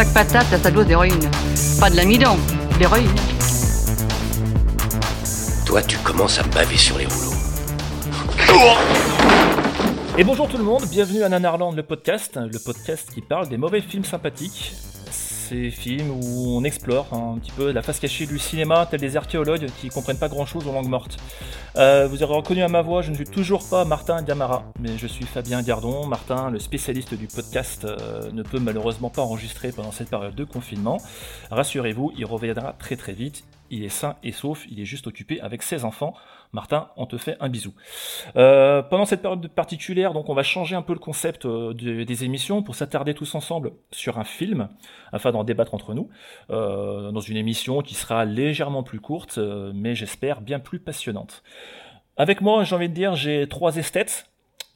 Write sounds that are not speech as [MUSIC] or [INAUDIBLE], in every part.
Chaque patate a sa dose d'héroïne. Pas de l'amidon, d'héroïne. Toi, tu commences à me baver sur les rouleaux. Et bonjour tout le monde, bienvenue à Nanarland, le podcast, le podcast qui parle des mauvais films sympathiques. Ces films où on explore un petit peu la face cachée du cinéma, tels des archéologues qui comprennent pas grand chose aux langues mortes. Euh, vous aurez reconnu à ma voix, je ne suis toujours pas Martin Diamara, mais je suis Fabien Gardon. Martin, le spécialiste du podcast, euh, ne peut malheureusement pas enregistrer pendant cette période de confinement. Rassurez-vous, il reviendra très très vite. Il est sain et sauf, il est juste occupé avec ses enfants. Martin, on te fait un bisou. Euh, pendant cette période particulière, donc on va changer un peu le concept euh, de- des émissions pour s'attarder tous ensemble sur un film, afin d'en débattre entre nous, euh, dans une émission qui sera légèrement plus courte, mais j'espère bien plus passionnante. Avec moi, j'ai envie de dire, j'ai trois esthètes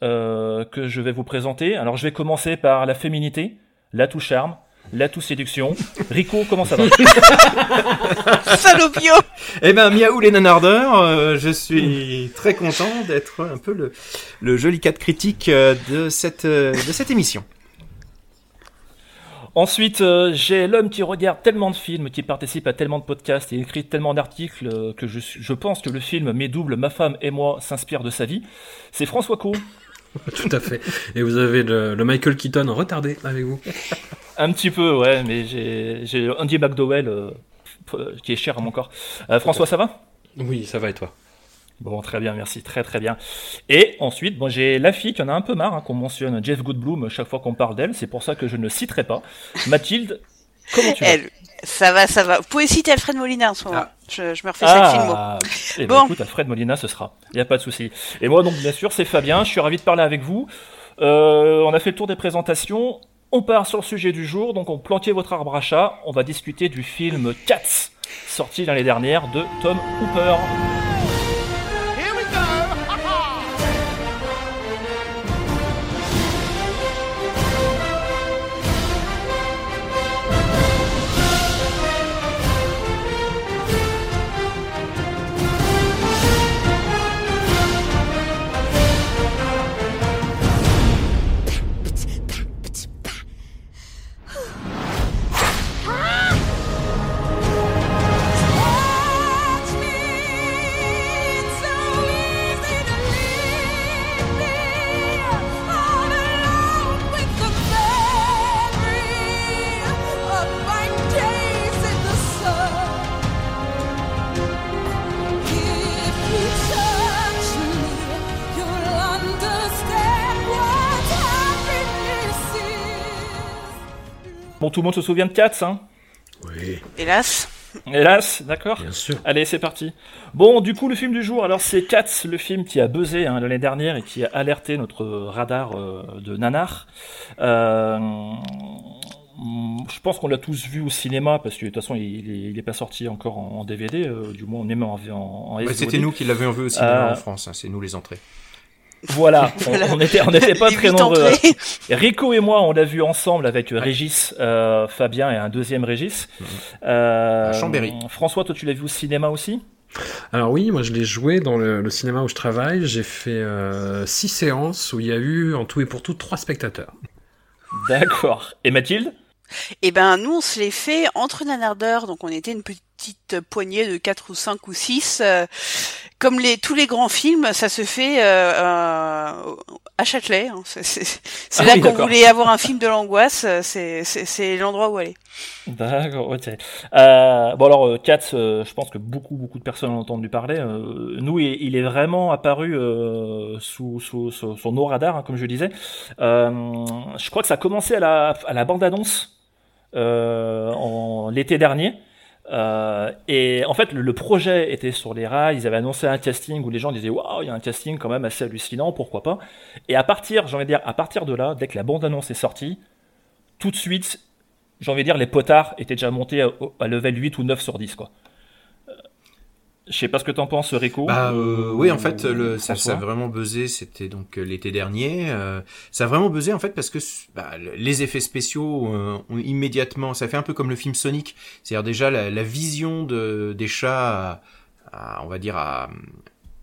que je vais vous présenter. Alors je vais commencer par la féminité, l'atout charme, l'atout séduction. Rico, comment ça va [LAUGHS] Salopio Eh ben, miaou les nanardeurs, euh, je suis très content d'être un peu le, le joli cas de critique euh, de cette, euh, de cette émission. Ensuite, euh, j'ai l'homme qui regarde tellement de films, qui participe à tellement de podcasts et écrit tellement d'articles euh, que je pense que le film Mes doubles, ma femme et moi s'inspire de sa vie. C'est François Co. [LAUGHS] Tout à fait. Et vous avez le, le Michael Keaton retardé avec vous. [LAUGHS] Un petit peu, ouais, mais j'ai j'ai Andy McDowell euh, euh, qui est cher à mon corps. Euh, François, ça va? Oui, ça va et toi? Bon, très bien, merci, très très bien. Et ensuite, bon, j'ai la fille qui en a un peu marre hein, qu'on mentionne Jeff Goldblum chaque fois qu'on parle d'elle, c'est pour ça que je ne citerai pas. Mathilde, comment tu vas? Elle, ça va, ça va. Vous pouvez citer Alfred Molina en ce moment. Ah. Je, je me refais chaque film. Ah, eh ben, Bon. écoute, Alfred Molina, ce sera. Il n'y a pas de souci. Et moi, donc, bien sûr, c'est Fabien. Je suis ravi de parler avec vous. Euh, on a fait le tour des présentations. On part sur le sujet du jour. Donc, on planquait votre arbre à chat. On va discuter du film Cats, sorti l'année dernière de Tom Hooper. Tout le monde se souvient de Cats, hein Oui, Hélas. Hélas, d'accord bien sûr. Allez, c'est parti. Bon, du coup, le film du jour, alors c'est Cats, le film qui a buzzé hein, l'année dernière et qui a alerté notre radar euh, de nanar. Euh, je pense qu'on l'a tous vu au cinéma parce que de toute façon, il, est, il est pas sorti encore en, en DVD, euh, du moins on est même en, en, SVOD. C'était nous qui l'avions vu au cinéma Euh, en France, hein, c'est nous les entrées. Voilà, [LAUGHS] on, on était, on était pas très nombreux. entrées. Rico et moi, on l'a vu ensemble avec Régis, euh, Fabien et un deuxième Régis. Euh, À Chambéry. François, toi, tu l'as vu au cinéma aussi? Alors oui, moi je l'ai joué dans le, le cinéma où je travaille. J'ai fait euh, six séances où il y a eu en tout et pour tout trois spectateurs. D'accord. Et Mathilde? Eh ben, nous, on se l'est fait entre nanardeurs, donc on était une petite poignée de 4 ou 5 ou 6. Comme les, tous les grands films, ça se fait euh, euh, à Châtelet. hein. C'est Ah là oui, qu'on voulait avoir un film de l'angoisse, euh, c'est l'endroit où aller. D'accord, ok. Euh, bon alors, euh, je pense que beaucoup, beaucoup de personnes ont entendu parler. Nous, il, est vraiment apparu sous, sous, sous- sur nos radars, hein, comme je disais. Je crois que ça a commencé à la, à la bande-annonce l'été dernier. Euh, et en fait, le, projet était sur les rails. Ils avaient annoncé un casting où les gens disaient waouh, il y a un casting quand même assez hallucinant, pourquoi pas. Et à partir, j'ai envie de dire, à partir de là, dès que la bande-annonce est sortie, tout de suite, j'ai envie de dire, les potards étaient déjà montés à, à level 8 ou 9 sur 10, quoi. Je sais pas ce que t'en penses, Rico. Bah euh, oui, en fait, le, ça, ça a vraiment buzzé. C'était donc euh, l'été dernier. euh, ça a vraiment buzzé en fait parce que bah, le- les effets spéciaux euh, ont immédiatement. Ça fait un peu comme le film Sonic. C'est-à-dire déjà la, la vision de, des chats, à, à, on va dire à,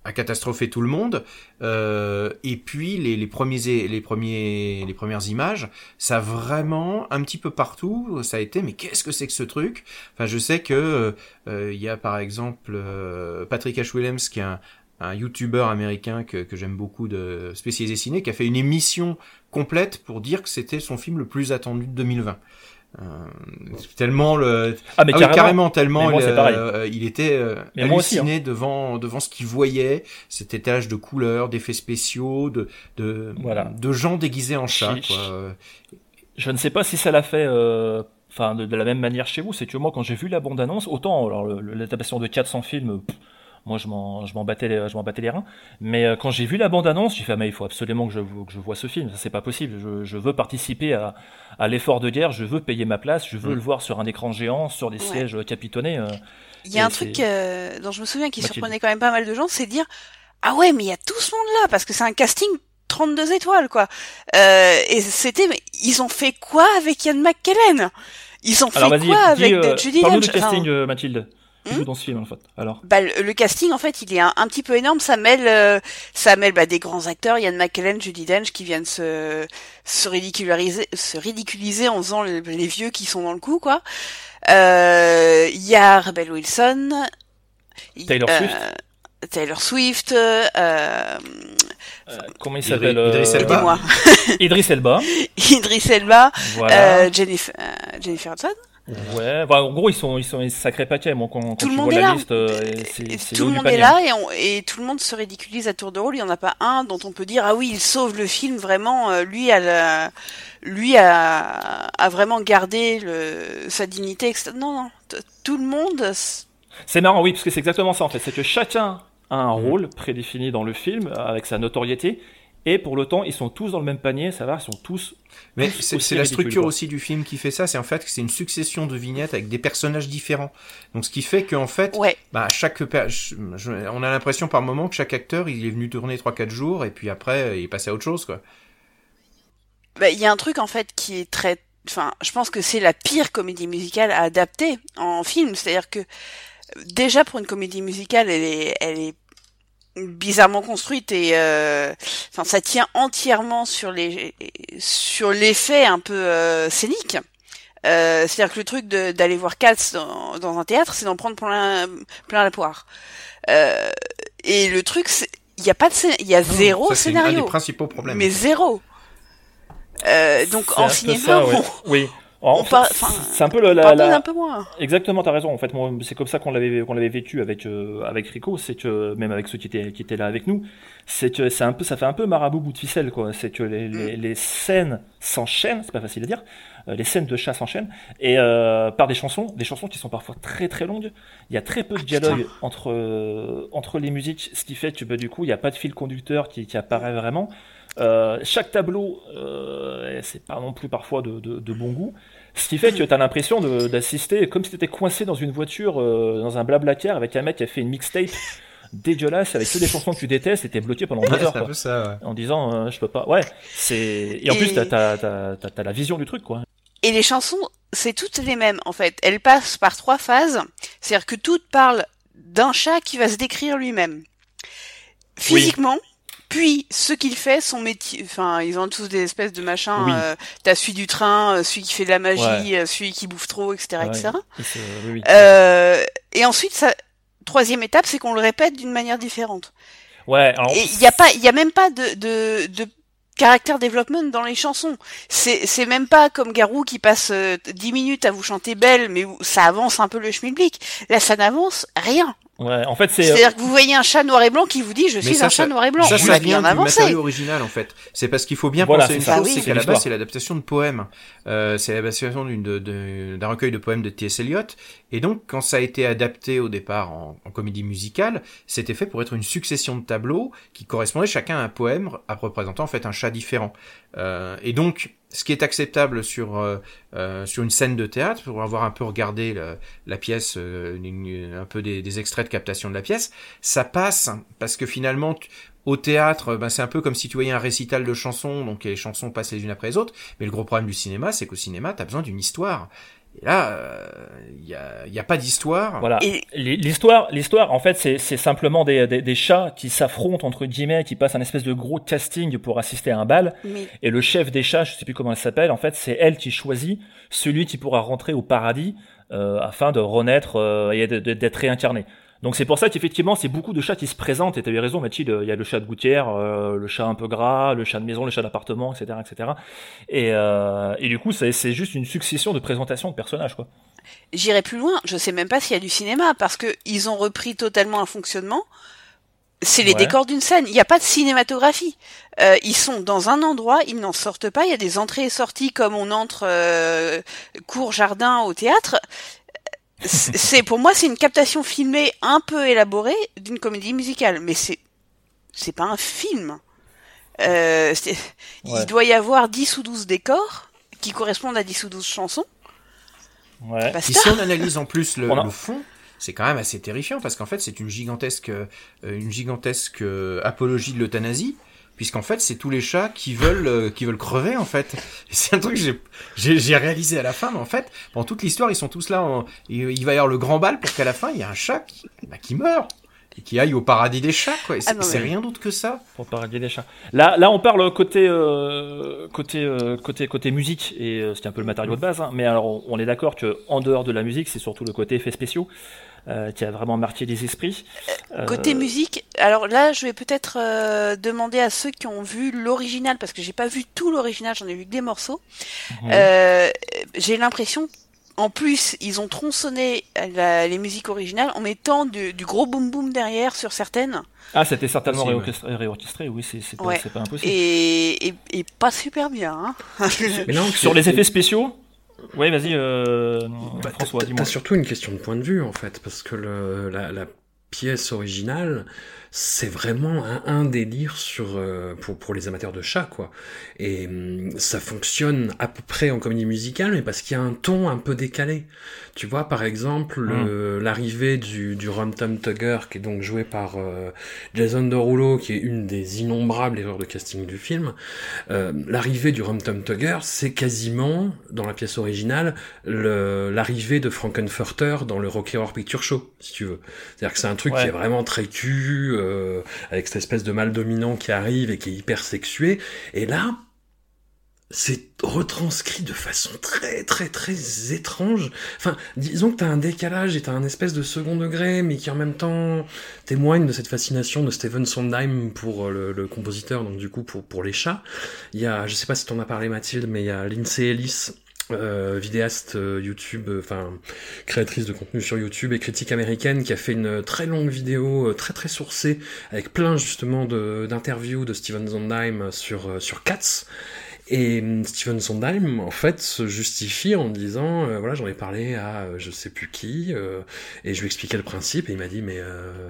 à catastropher tout le monde. Euh, et puis les, les premiers les premiers les premières images, ça vraiment un petit peu partout. Ça a été mais qu'est-ce que c'est que ce truc? Enfin, je sais que euh, il y a par exemple euh, Patrick H. Williams qui est un, un YouTuber américain que, que j'aime beaucoup de spécialisé ciné, qui a fait une émission complète pour dire que c'était son film le plus attendu de 2020. Euh, tellement le Ah, mais oui, carrément. carrément tellement Mais moi, il, c'est pareil. euh, il était euh, Mais moi aussi, hein. halluciné devant devant ce qu'il voyait cet étage de couleurs d'effets spéciaux de de Voilà. de gens déguisés en chat Chi- quoi. Je ne sais pas si ça l'a fait, euh, enfin, de, de la même manière chez vous. C'est que moi, quand j'ai vu la bande-annonce, autant alors l'adaptation de 400 films, pff, moi, je m'en, je m'en battais, les, je m'en battais les reins. Mais euh, quand j'ai vu la bande-annonce, j'ai fait, ah, mais il faut absolument que je, que je vois ce film. Ça, c'est pas possible. Je, je veux participer à, à l'effort de guerre. Je veux payer ma place. Je veux Mm. le voir sur un écran géant, sur des Ouais. sièges capitonnés. euh. Il y a un c'est- truc euh, dont je me souviens qui surprenait quand même pas mal de gens, c'est de dire ah ouais mais il y a tout ce monde là parce que c'est un casting 32 étoiles quoi. Euh, et c'était mais ils ont fait quoi avec Ian McKellen? Ils ont Alors, fait vas-y, quoi dis, avec euh, Judy Dench? du casting, Enfin, euh, Mathilde. Qui joue dans ce film, en fait. Alors. bah, le, le casting en fait il est un, un petit peu énorme ça mêle euh, ça mêle bah, des grands acteurs Ian McKellen Judy Dench qui viennent se se ridiculariser se ridiculiser en faisant les, les vieux qui sont dans le coup quoi Euh, il y a Rebel Wilson il- Taylor euh, Swift. Taylor Swift euh, Euh, comment il s'appelle euh, Elba. aidez-moi [LAUGHS] Idriss Elba. [LAUGHS] Idris Elba Voilà. euh, Jennifer euh, Jennifer Hudson Ouais, bah, en gros, ils sont, ils sont un sacré paquet. Moi, quand, quand Tout le monde est là. liste, euh, c'est, Et c'est tout le monde est là et, on- et tout le monde se ridiculise à tour de rôle. Il y en a pas un dont on peut dire ah oui il sauve le film vraiment. euh, lui a la- lui a, a vraiment gardé le, sa dignité. etc. Non non, tout le monde. C'est marrant, oui, parce que c'est exactement ça en fait. C'est que chacun a un Mhm. rôle prédéfini dans le film avec sa notoriété. Et pour le temps, ils sont tous dans le même panier, ça va, ils sont tous. Mais tous c'est la structure quoi. aussi du film qui fait ça, c'est en fait que c'est une succession de vignettes avec des personnages différents. Donc ce qui fait qu'en fait, Ouais. bah chaque per- je- je- on a l'impression par moment que chaque acteur il est venu tourner 3 4 jours et puis après il est passé à autre chose quoi. Bah, il y a un truc en fait qui est très, enfin, je pense que c'est la pire comédie musicale à adapter en film. C'est-à-dire que déjà pour une comédie musicale, elle est, elle est bizarrement construite et, euh, enfin, ça tient entièrement sur les, sur l'effet un peu euh, scénique. Euh, c'est-à-dire que le truc d'aller voir Cats dans, dans un théâtre, c'est d'en prendre plein, plein la poire. Euh, et le truc, c'est- il y a pas de, il y a zéro Ça, c'est un scénario des principaux problèmes. mais zéro. Euh, donc en cinéma, ça, [LAUGHS] ouais. on, Oui. En fait, c'est un peu le- la, pardonne la- un peu moins. Exactement, t'as raison. En fait, c'est comme ça qu'on l'avait qu'on l'avait vécu avec euh, avec Rico. C'est que même avec ceux qui étaient qui étaient là avec nous, c'est que c'est un peu ça fait un peu marabout bout de ficelle quoi. C'est que les, les, les scènes s'enchaînent, c'est pas facile à dire. euh, les scènes de chat s'enchaînent et euh, par des chansons, des chansons qui sont parfois très très longues. Il y a très peu de dialogue entre euh, entre les musiques, ce qui fait que bah, du coup il n'y a pas de fil conducteur qui, qui apparaît vraiment. Euh, chaque tableau, euh, c'est pas non plus parfois de, de, de bon goût. Ce qui fait que tu as l'impression de- d'assister comme si tu étais coincé dans une voiture, euh, dans un blablacar avec un mec qui a fait une mixtape dégueulasse avec que des chansons que tu détestes et t'es bloqué pendant deux heures. c'est un quoi. peu ça. ouais. En disant euh, je peux pas. Ouais, c'est. Et en Et- plus, t'as t'as- t'as- t'as- t'as la vision du truc quoi. Et les chansons, c'est toutes les mêmes en fait. Elles passent par trois phases. C'est-à-dire que toutes parlent d'un chat qui va se décrire lui-même physiquement. Puis ce qu'il fait, son métier, enfin ils ont tous des espèces de machins. Oui. Euh, T'as celui du train, euh, celui qui fait de la magie, Ouais. euh, celui qui bouffe trop, etc., Ouais. etc. Et oui. Euh, et ensuite, ça, troisième étape, c'est qu'on le répète d'une manière différente. Ouais, alors. Et il y a pas, il y a même pas de, de, de caractère development dans les chansons. C'est, c'est même pas comme Garou qui passe euh, 10 minutes à vous chanter belle, mais où ça avance un peu le schmilblick. Là, ça n'avance rien. Ouais, en fait, c'est. C'est-à-dire que vous voyez un chat noir et blanc qui vous dit je suis ça, un chat noir et blanc. Ça, ça bien du avancé. matériau original en fait. C'est parce qu'il faut bien Voilà, penser une chose, Oui. c'est qu'à la base c'est l'adaptation de poèmes. Euh, c'est l'adaptation d'un recueil de poèmes de T.S. Eliot. Et donc quand ça a été adapté au départ en, en comédie musicale, c'était fait pour être une succession de tableaux qui correspondaient chacun à un poème à représentant en fait un chat différent. Euh, et donc ce qui est acceptable sur euh, euh, sur une scène de théâtre, pour avoir un peu regardé la, pièce, euh, une- un peu des, des extraits de captation de la pièce, ça passe parce que finalement au théâtre, ben, c'est un peu comme si tu voyais un récital de chansons, donc les chansons passent les unes après les autres. Mais le gros problème du cinéma, c'est qu'au cinéma, t'as besoin d'une histoire. Et là, il y, a, y a pas d'histoire. Voilà. Et- L'histoire, l'histoire, en fait, c'est c'est simplement des, des, des chats qui s'affrontent entre guillemets, qui passent un espèce de gros casting pour assister à un bal. Mais Et le chef des chats, je sais plus comment elle s'appelle, en fait, c'est elle qui choisit celui qui pourra rentrer au paradis euh, afin de renaître euh, et d'être réincarné. Donc c'est pour ça qu'effectivement, c'est beaucoup de chats qui se présentent. Et tu avais raison, Mathilde. Il y a le chat de gouttière, euh, le chat un peu gras, le chat de maison, le chat d'appartement, etc., etc. Et, euh, et du coup, c'est c'est juste une succession de présentations de personnages, quoi. j'irai plus loin. Je sais même pas s'il y a du cinéma parce que ils ont repris totalement un fonctionnement. C'est les Ouais. décors d'une scène. Il n'y a pas de cinématographie. Euh, ils sont dans un endroit, ils n'en sortent pas. Il y a des entrées et sorties comme on entre euh, cours jardin au théâtre. C'est pour moi c'est une captation filmée un peu élaborée d'une comédie musicale, mais c'est c'est pas un film. Euh, c'est- Ouais. Il doit y avoir 10 ou 12 décors qui correspondent à 10 ou 12 chansons. Ouais. Et si on analyse en plus le, le fond, c'est quand même assez terrifiant parce qu'en fait c'est une gigantesque, euh, une gigantesque euh, apologie de l'euthanasie, puisqu'en fait c'est tous les chats qui veulent, euh, qui veulent crever en fait. C'est un truc que j'ai- j'ai j'ai réalisé à la fin, mais en fait, pendant toute l'histoire ils sont tous là, en- il, il va y avoir le grand bal pour qu'à la fin il y a un chat qui, bah, qui meurt et qui aille au paradis des chats quoi. C'est Ah c'est mais- rien d'autre que ça. Pour paradis des chats. Là, là, on parle côté euh, côté euh, côté côté musique et euh, c'est un peu le matériau de base. hein. mais alors, on, on est d'accord que en dehors de la musique, c'est surtout le côté effets spéciaux euh, qui a vraiment marqué les esprits. Euh, Côté musique, alors là, je vais peut-être euh, demander à ceux qui ont vu l'original, parce que j'ai pas vu tout l'original, j'en ai vu que des morceaux. Mhm. Euh, j'ai l'impression, en plus, ils ont tronçonné la- les musiques originales en mettant du, du gros boom boom derrière sur certaines, Ah, c'était certainement réorchestré, réorchestré, oui, c'est c'est pas, Ouais. c'est pas impossible. et, et, et pas super bien. Hein. Mais non, Sur les effets spéciaux, oui, vas-y, euh, Bah, François, dis-moi. Surtout une question de point de vue en fait, parce que le, la, la pièce originale, c'est vraiment un, un délire sur euh, pour pour les amateurs de chats quoi. Et hum, ça fonctionne à peu près en comédie musicale, mais parce qu'il y a un ton un peu décalé. Tu vois, par exemple, le- l'arrivée du, du Rum Tum Tugger, qui est donc joué par euh, Jason Derulo, qui est une des innombrables erreurs de casting du film. Euh, l'arrivée du Rum Tum Tugger, c'est quasiment, dans la pièce originale, le- l'arrivée de Frankenfurter dans le Rocky Horror Picture Show, si tu veux. C'est-à-dire que c'est un truc Ouais. qui est vraiment très tu, euh, avec cette espèce de mal dominant qui arrive et qui est hyper sexué. Et là, c'est retranscrit de façon très très très étrange. Enfin, disons que t'as un décalage et t'as un espèce de second degré, mais qui en même temps témoigne de cette fascination de Steven Sondheim pour euh, le, compositeur, donc du coup pour, pour les chats. Il y a, je sais pas si t'en as parlé Mathilde, mais il y a Lindsay Ellis, euh, vidéaste euh, YouTube, euh, enfin créatrice de contenu sur YouTube et critique américaine, qui a fait une très longue vidéo très très sourcée avec plein justement de- d'interviews de, Steven Sondheim sur sur Cats. Et hum, Steven Sondheim, en fait, se justifie en disant, euh, voilà, j'en ai parlé à euh, je sais plus qui, euh, et je lui expliquais le principe, et il m'a dit, mais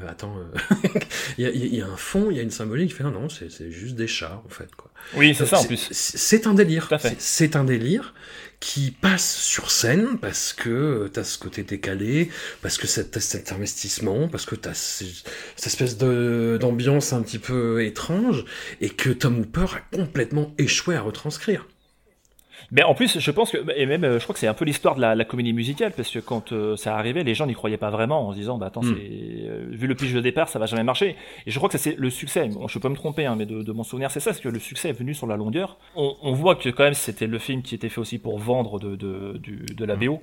attends, [LAUGHS] il y, a, il y a un fond, il y a une symbolique. Il fait, non, non, c'est c'est juste des chats, en fait, quoi. Oui, c'est ça en plus. C'est un délire. C'est un délire qui passe sur scène parce que euh, t'as ce côté décalé, parce que c'est- t'as cet investissement, parce que t'as ce- cette espèce d'ambiance un petit peu étrange et que Tom Hooper a complètement échoué à retranscrire. Mais en plus, je pense que, et même, euh, je crois que c'est un peu l'histoire de la, la comédie musicale, parce que quand euh, ça arrivait, les gens n'y croyaient pas vraiment, en se disant, bah attends, Mm. euh, vu le pitch de départ, ça va jamais marcher. Et je crois que c'est le succès. Bon, je peux me tromper, hein, mais de, de mon souvenir, c'est ça, c'est que le succès est venu sur la longueur. On, on voit que quand même, c'était le film qui était fait aussi pour vendre de, de, du- de la BO.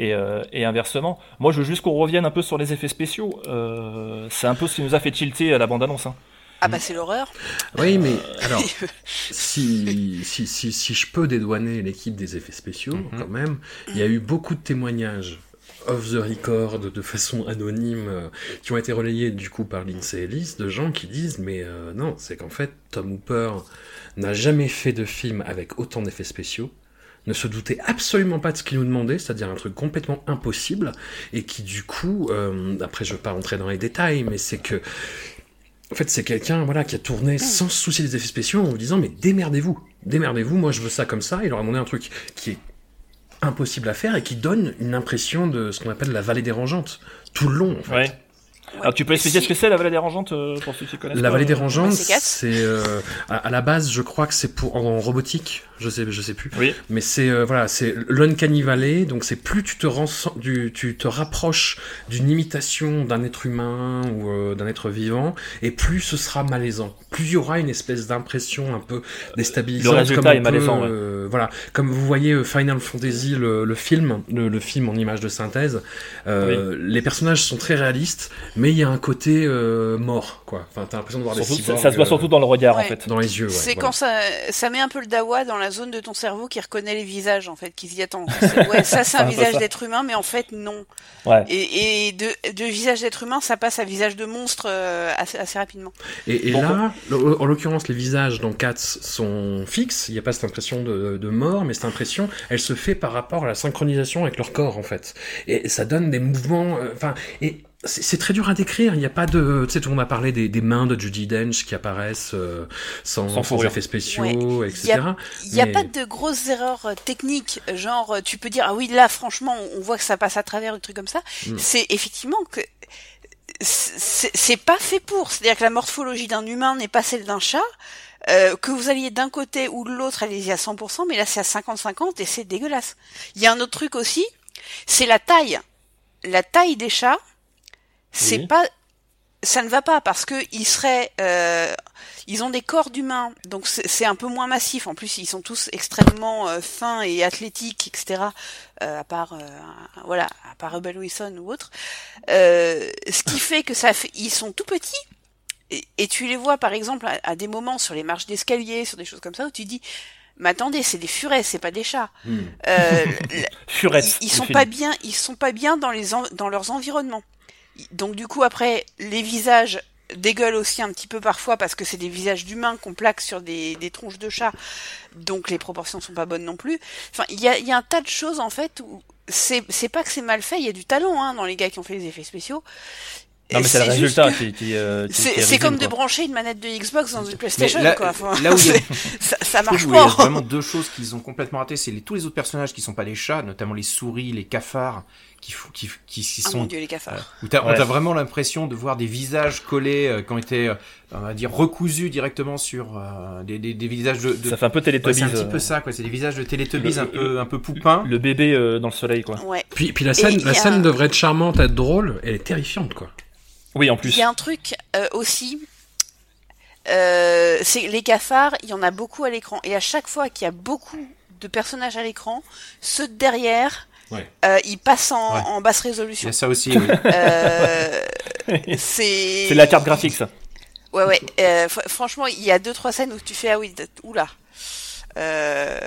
Et, euh, et inversement, moi je veux juste qu'on revienne un peu sur les effets spéciaux. Euh, c'est un peu ce qui nous a fait tilter à la bande-annonce. Hein. Ah bah c'est l'horreur. Oui, mais [LAUGHS] alors, si, si, si, si je peux dédouaner l'équipe des effets spéciaux, Mhm. quand même, il y a eu beaucoup de témoignages off the record, de façon anonyme, euh, qui ont été relayés du coup par Lindsay Ellis, de gens qui disent, mais euh, non, c'est qu'en fait, Tom Hooper n'a jamais fait de film avec autant d'effets spéciaux, ne se doutait absolument pas de ce qu'il nous demandait, c'est-à-dire un truc complètement impossible, et qui du coup, euh, après je vais pas rentrer dans les détails, mais c'est que en fait, c'est quelqu'un voilà qui a tourné sans se soucier des effets spéciaux en vous disant mais démerdez-vous, démerdez-vous, moi je veux ça comme ça. Il leur a demandé un truc qui est impossible à faire et qui donne une impression de ce qu'on appelle la vallée dérangeante tout le long. En fait. Ouais. Alors tu peux expliquer ce que c'est la vallée dérangeante euh, pour ceux qui connaissent La vallée euh, dérangeante, c'est quatre. c'est euh, à, à la base, je crois que c'est pour en robotique, je sais, je sais plus. Oui. Mais c'est euh, voilà, c'est l'uncanny valley, donc c'est plus tu te rends, du, tu te rapproches d'une imitation d'un être humain ou euh, d'un être vivant, et plus ce sera malaisant. Plus il y aura une espèce d'impression un peu déstabilisante. Le résultat comme on est malaisant, peut, euh, Voilà, comme vous voyez Final Fantasy, le, le film, le, le film en image de synthèse, euh, les personnages sont très réalistes, mais il y a un côté euh, mort, quoi. Enfin, t'as l'impression de voir Surtout, des ça, cyborgs, ça se voit euh, surtout dans le regard en fait. dans les yeux. Ouais, c'est voilà. quand ça, ça met un peu le dawa dans la zone de ton cerveau qui reconnaît les visages en fait, qui s'y attend. Ouais, ça [LAUGHS] c'est un visage d'être humain, mais en fait non. Ouais. Et, et de, de visage d'être humain, ça passe à visage de monstre euh, assez, assez rapidement. Et, et Bon, là, en l'occurrence, les visages dans Cats sont fixes. Il n'y a pas cette impression de, de mort, mais cette impression, elle se fait par rapport à la synchronisation avec leur corps, en fait. Et ça donne des mouvements. euh, Enfin, et c'est très dur à décrire. Il n'y a pas de. Tu sais, tout le monde a parlé des, des mains de Judy Dench qui apparaissent euh, sans, Sans sans fourrure. effets spéciaux, Ouais. etc. Il n'y a Mais- pas de grosses erreurs euh, techniques, genre euh, tu peux dire ah oui là franchement on voit que ça passe à travers des trucs comme ça. Mm. C'est effectivement que c'est pas fait pour. C'est-à-dire que la morphologie d'un humain n'est pas celle d'un chat. Euh, que vous alliez d'un côté ou de l'autre, allez-y à 100%, mais là c'est à 50-50 et c'est dégueulasse. Il y a un autre truc aussi, c'est la taille. La taille des chats, c'est Oui. pas, ça ne va pas parce que ils seraient, euh, ils ont des corps d'humains, donc c'est un peu moins massif. En plus, ils sont tous extrêmement euh, fins et athlétiques, etc. Euh, à part, euh, voilà, à part Rebel Wilson ou autre. Euh, ce qui fait que ça fait, ils sont tout petits. Et, et tu les vois par exemple à, à des moments sur les marches d'escalier, sur des choses comme ça, où tu dis, mais attendez, c'est des furets, c'est pas des chats. [LAUGHS] Furette. ils, sont pas bien, ils sont pas bien dans les en- dans leurs environnements. Donc du coup après les visages dégueulent aussi un petit peu parfois parce que c'est des visages d'humains qu'on plaque sur des, des tronches de chats. Donc les proportions sont pas bonnes non plus. Enfin il y a, y a un tas de choses en fait où c'est c'est pas que c'est mal fait, il y a du talent hein, dans les gars qui ont fait les effets spéciaux. Non, mais c'est le résultat que- qui, qui, euh, qui- C'est comme risible, de quoi. brancher une manette de Xbox dans une PlayStation là- quoi. Enfin, là où il y a- ça, marche où il y a pas. vraiment deux choses qu'ils ont complètement ratées. C'est les, tous les autres personnages qui sont pas des chats, notamment les souris, les cafards, qui, fou- qui, qui, qui Ah sont mon dieu les cafards. Où t'as, Ouais. on a vraiment l'impression de voir des visages collés euh, qui ont été, euh, on va dire, recousus directement sur euh, des, des, des visages de. de- Ça fait un peu Ouais, Teletubbies. c'est un petit euh, peu ça, quoi. C'est des visages de Teletubbies Le- un peu, un peu poupins. Le bébé euh, dans le soleil, quoi. Ouais. Puis, puis la scène, il la a scène un- devrait être charmante, être drôle. Elle est terrifiante, quoi. Oui, en Il plus. y a un truc euh, aussi, euh, c'est les cafards, il y en a beaucoup à l'écran. Et à chaque fois qu'il y a beaucoup de personnages à l'écran, ceux de derrière, Ouais. euh, ils passent en, Ouais. en basse Il y résolution. a ça aussi. oui. Euh, [LAUGHS] c'est... C'est la carte graphique, ça. Ouais, ouais. euh, fr- franchement, il y a deux, trois scènes où tu fais, ah oui, oula. Euh,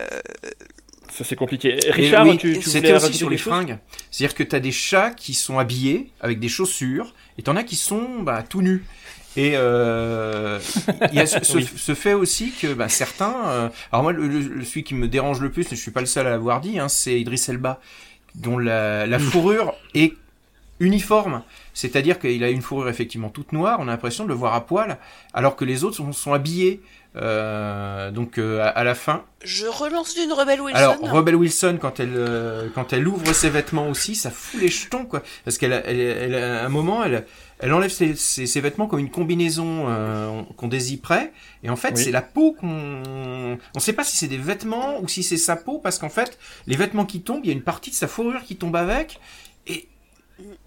Ça, c'est compliqué. Richard, oui, tu, tu c'était aussi sur les fringues. C'est-à-dire que t'as des chats qui sont habillés avec des chaussures, et t'en as qui sont bah, tout nus. Et euh, il y a ce, ce- [LAUGHS] Oui. ce fait aussi que bah, certains. euh, alors moi, le, le- le- celui qui me dérange le plus, et je suis pas le seul à l'avoir dit, hein, c'est Idriss Elba, dont la, la fourrure est uniforme. C'est-à-dire qu'il a une fourrure effectivement toute noire. On a l'impression de le voir à poil, alors que les autres sont, sont habillés. Euh, donc euh, à, à la fin. je relance d'une Rebelle Wilson. Alors Rebel Wilson quand elle euh, quand elle ouvre ses vêtements aussi, ça fout les jetons quoi. Parce qu'elle a- elle, elle, à un moment elle elle enlève ses, ses, ses vêtements comme une combinaison euh, qu'on désiperait et en fait Oui. c'est la peau qu'on on sait pas si c'est des vêtements ou si c'est sa peau parce qu'en fait les vêtements qui tombent, il y a une partie de sa fourrure qui tombe avec et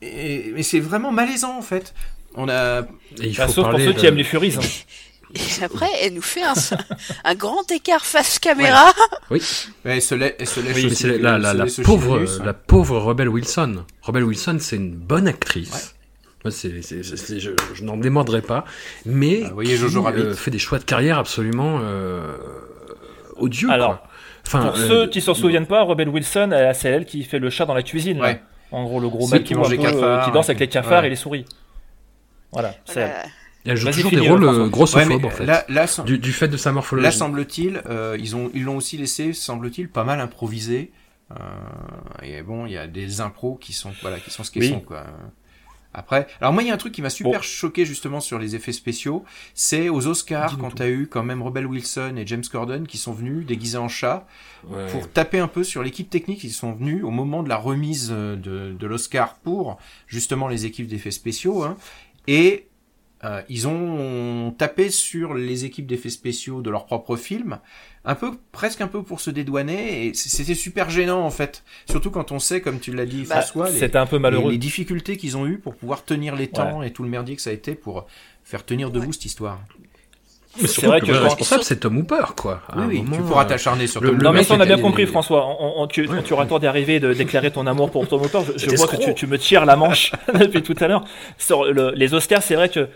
et c'est vraiment malaisant en fait. On a Et il Bah, faut sauf pour ceux de- qui aiment les Furies. hein. [LAUGHS] Et [LAUGHS] après, elle nous fait un, [LAUGHS] un grand écart face caméra. ouais, [LAUGHS] elle se lèche, elle se lèche Oui, mais aussi c'est le- la, la, se la lèche le pauvre, la pauvre Rebel Wilson. Rebel Wilson, c'est une bonne actrice. Moi, c'est, c'est, c'est- c'est- je, je n'en démordrai pas, mais Ah, vous voyez qui, Jojo Rabbit. euh, fait des choix de carrière absolument euh, odieux. Alors, quoi. Enfin, Pour euh, ceux qui s'en souviennent pas, Rebel Wilson, c'est elle qui fait le chat dans la cuisine. là. Ouais. En gros, le gros mec qui qui, danse avec ouais. les cafards Ouais. et les souris. Voilà, c'est elle. Elle joue toujours des rôles euh, grossophobes Ouais, en fait, là, là, sans- du, du fait de sa morphologie. Là, semble-t-il, euh, ils ont, ils l'ont aussi laissé, semble-t-il, pas mal improvisé. Euh, et bon, il y a des impros qui sont, voilà, qui sont ce qu'ils Oui. sont, quoi. Après, alors moi il y a un truc qui m'a super choqué justement sur les effets spéciaux, c'est aux Oscars quand t'as eu quand même Rebel Wilson et James Corden qui sont venus déguisés en chat Ouais. pour taper un peu sur l'équipe technique. Ils sont venus au moment de la remise euh, de, de l'Oscar pour justement les équipes d'effets spéciaux hein, et euh, ils ont tapé sur les équipes d'effets spéciaux de leur propre film, un peu, presque un peu pour se dédouaner, et c'était super gênant en fait. Surtout quand on sait, comme tu l'as dit Bah, François, les, C'était un peu malheureux. les, les difficultés qu'ils ont eu pour pouvoir tenir les temps et tout le merdier que ça a été pour faire tenir debout cette histoire. Mais C'est vrai que que le responsable, c'est Tom Hooper, quoi. À Oui, oui, moment, tu pourras t'acharner sur le- Tom Non mais on a bien compris François, on, on- tu, tu auras le temps d'arriver de déclarer ton amour pour Tom Hooper, je, [LAUGHS] vois que tu, me tires la manche [LAUGHS] depuis tout à l'heure. Sur le- les Oscars c'est vrai que,